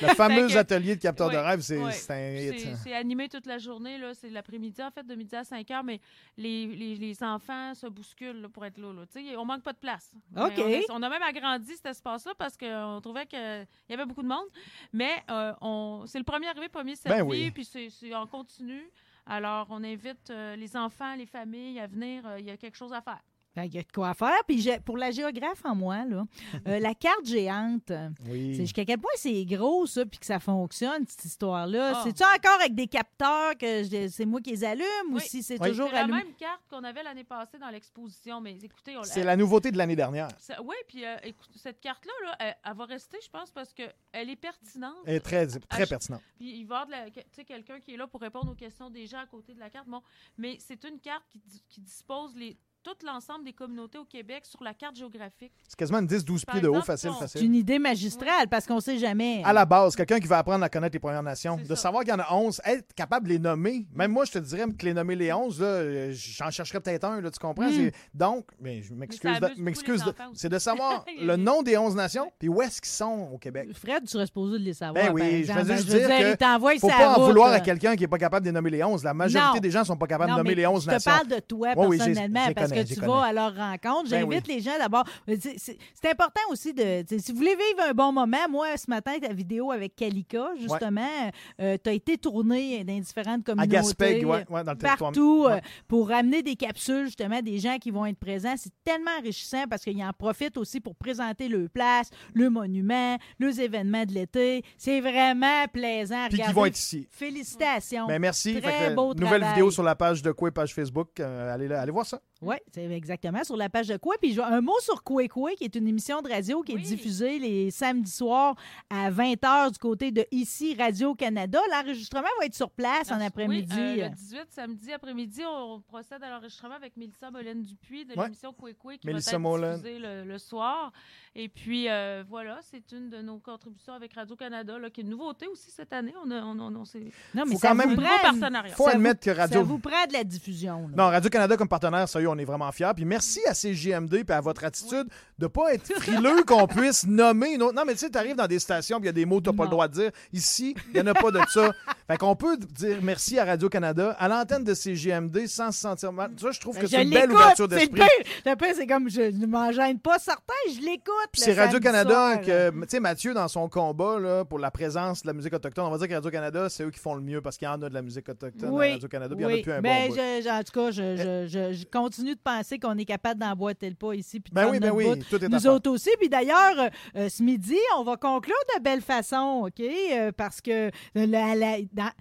Le fameux que- atelier de capteurs de rêve, c'est ouais. c'est un hit. C'est- hein. C'est animé toute la journée, là. C'est l'après-midi, en fait, de midi à 5 heures, mais les, les, les enfants se bousculent là, pour être là. là. On manque pas de place. Mais OK. On, a- on a même agrandi cet espace-là parce qu'on trouvait qu'il y avait beaucoup de monde. Mais euh, on, c'est le premier arrivé, premier servi, Ben oui. puis c'est en continu. Alors, on invite euh, les enfants, les familles à venir. euh, Il y a quelque chose à faire. Ben, Il y a de quoi faire. Puis pour la géographe en moi, là, euh, la carte géante, Oui. c'est jusqu'à quel point c'est gros, ça, puis que ça fonctionne, cette histoire-là? Ah. C'est-tu encore avec des capteurs que c'est moi qui les allume ou si c'est Oui. toujours C'est la même carte qu'on avait l'année passée dans l'exposition. Mais écoutez, on C'est la nouveauté de l'année dernière. Oui, puis euh, écoute, cette carte-là, là, elle, elle va rester, je pense, parce qu'elle est pertinente. Elle est très, très pertinente. Puis il va y avoir de la- que- tu sais, quelqu'un qui est là pour répondre aux questions des gens à côté de la carte. Bon, mais c'est une carte qui, qui dispose les, tout l'ensemble des communautés au Québec sur la carte géographique. C'est quasiment une 10-12 Par pieds de haut, facile, on- C'est facile. une idée magistrale parce qu'on sait jamais. À la base, quelqu'un qui va apprendre à connaître les Premières Nations, de ça. savoir qu'il y en a 11, être capable de les nommer. Même moi, je te dirais que les nommer les 11, là, euh, j'en chercherais peut-être un, là, tu comprends? Mm. C'est- Donc, mais je m'excuse, c'est de savoir le nom des 11 nations, puis où est-ce qu'ils sont au Québec. Fred, tu serais supposé de les savoir. Ben oui, par je veux juste dire dire, que il t'envoie Faut pas en route, vouloir là. à quelqu'un qui n'est pas capable de les nommer les 11. La majorité Non. des gens sont pas capables Non, de nommer les 11 je te nations. parle de toi personnellement que tu vas à leur rencontre. Ben J'invite les gens d'abord. C'est important aussi de. Si vous voulez vivre un bon moment, moi, ce matin, ta vidéo avec Kalika, justement, tu as été tournée dans différentes À communautés. Gaspé, ouais, ouais, dans le territoire. Partout Ouais. euh, pour amener des capsules, justement, des gens qui vont être présents. C'est tellement enrichissant parce qu'ils en profitent aussi pour présenter le place, le monument, les événements de l'été. C'est vraiment plaisant. à Puis qui vont être ici. Félicitations. Ben, merci. Très Fait que, beau nouvelle travail. vidéo sur la page de Quoi, page Facebook. Euh, allez, là, allez voir ça. Oui, c'est exactement sur la page de Quoi. Puis je- un mot sur Quoi Quoi, qui est une émission de radio qui est diffusée les samedis soirs à 20h du côté de ici Radio-Canada. L'enregistrement va être sur place en Ah, après-midi. Oui, euh, le 18 samedi après-midi, on procède à l'enregistrement avec Mélissa Molène-Dupuis de Ouais. l'émission Coué qui Mélissa va être Molène. diffusée le, le soir. Et puis, euh, voilà, c'est une de nos contributions avec Radio-Canada, là, qui est une nouveauté aussi cette année. On a, on, on- on s'est- non, mais faut ça quand vous même- prend- partenariat. Faut ça admettre vous- que Radio- Ça vous prend de la diffusion. là. Non, Radio-Canada comme partenaire, sérieux, on est vraiment fiers. Puis merci à CGMD et à votre attitude de pas être frileux qu'on puisse nommer une autre. Non, mais tu sais, tu arrives dans des stations puis il y a des mots que tu n'as pas le droit de dire. Ici, il n'y en a pas de ça. Fait qu'on peut dire merci à Radio-Canada, à l'antenne de CGMD sans se sentir mal. Ça, je trouve que c'est une belle ouverture d'esprit. Le pire, c'est comme je ne m'en gêne pas certain, je l'écoute. C'est Radio-Canada que, tu sais, Mathieu, dans son combat là, pour la présence de la musique autochtone, on va dire que Radio-Canada, c'est eux qui font le mieux parce qu'il y en a de la musique autochtone Oui, à Radio-Canada, puis il y en a plus un Ben, bon en tout cas, je, je- je- je continue de penser qu'on est capable d'emboîter le pas ici. Puis de Ben oui, ben oui, tout est Nous autres aussi. Puis d'ailleurs, euh, euh, ce midi, on va conclure de belle façon, OK? Euh, parce que la- la- dans-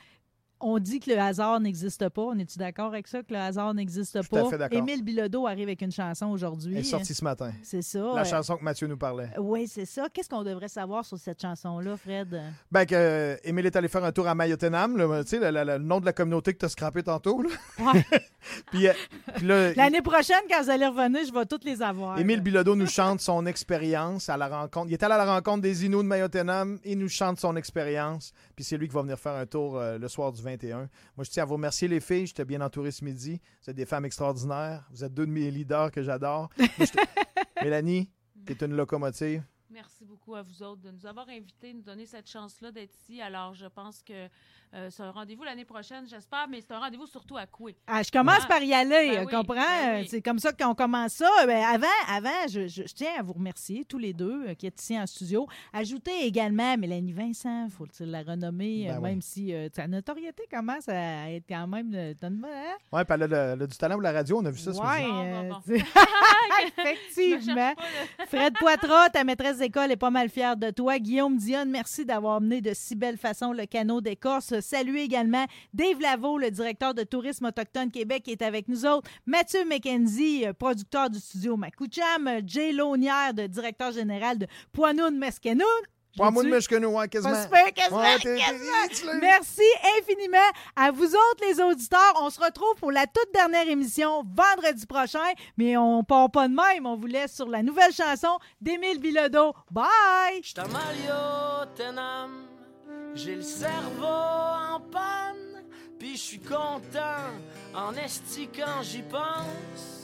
on dit que le hasard n'existe pas. On est-tu d'accord avec ça, que le hasard n'existe Tout à pas? fait d'accord. Émile Bilodeau arrive avec une chanson aujourd'hui. Elle est sortie ce matin. C'est ça. La euh, chanson que Mathieu nous parlait. Oui, c'est ça. Qu'est-ce qu'on devrait savoir sur cette chanson-là, Fred? Ben, que euh, Émile est allé faire un tour à Mayotenam, le, le- nom de la communauté que tu as scrappé tantôt. Là. Ouais. puis, euh, L'année prochaine, quand vous allez revenir, je vais toutes les avoir. Émile Bilodeau nous chante son expérience à la rencontre. Il est allé à la rencontre des Inuits de Mayotenam. Il nous chante son expérience. Puis c'est lui qui va venir faire un tour euh, le soir du 21. Moi, je tiens à vous remercier, les filles. J'étais bien entouré ce midi. Vous êtes des femmes extraordinaires. Vous êtes deux de mes leaders que j'adore. Mélanie, tu es une locomotive. Merci beaucoup à vous autres de nous avoir invités, nous donner cette chance-là d'être ici. Alors, je pense que euh, c'est un rendez-vous l'année prochaine, j'espère, mais c'est un rendez-vous surtout à Coué. Ah, je commence Ah. par y aller, Ben oui, comprends? ben oui. C'est comme ça qu'on commence ça. Ben, avant, avant je, je- je tiens à vous remercier, tous les deux euh, qui êtes ici en studio. Ajoutez également Mélanie Vincent, faut-il la renommer, Ben euh, oui. même si euh, sa notoriété commence à être quand même... hein? Ouais, puis elle a, le- elle a du talent pour la radio. On a vu ça ce Ouais, euh, effectivement. Fred Poitras, ta maîtresse d'école est pas mal fière de toi. Guillaume Dionne, merci d'avoir mené de si belle façon le canot d'Écorce. Salut également Dave Laveau, le directeur de Tourisme Autochtone Québec, qui est avec nous autres. Mathieu McKenzie, euh, producteur du studio Macoucham. Euh, Jay Launière, de directeur général de Poinou de Mesquenoun. Pas moi de J'ai-tu- Meshkenou, ouais, quasiment. Pas super, quasiment, Ouais, t'es- t'es- quasiment. tu l'as eu. Merci infiniment à vous autres, les auditeurs. On se retrouve pour la toute dernière émission vendredi prochain, mais on part pas de même. On vous laisse sur la nouvelle chanson d'Émile Bilodeau. Bye! J'ai le cerveau en panne. Puis je suis content en esti quand j'y pense.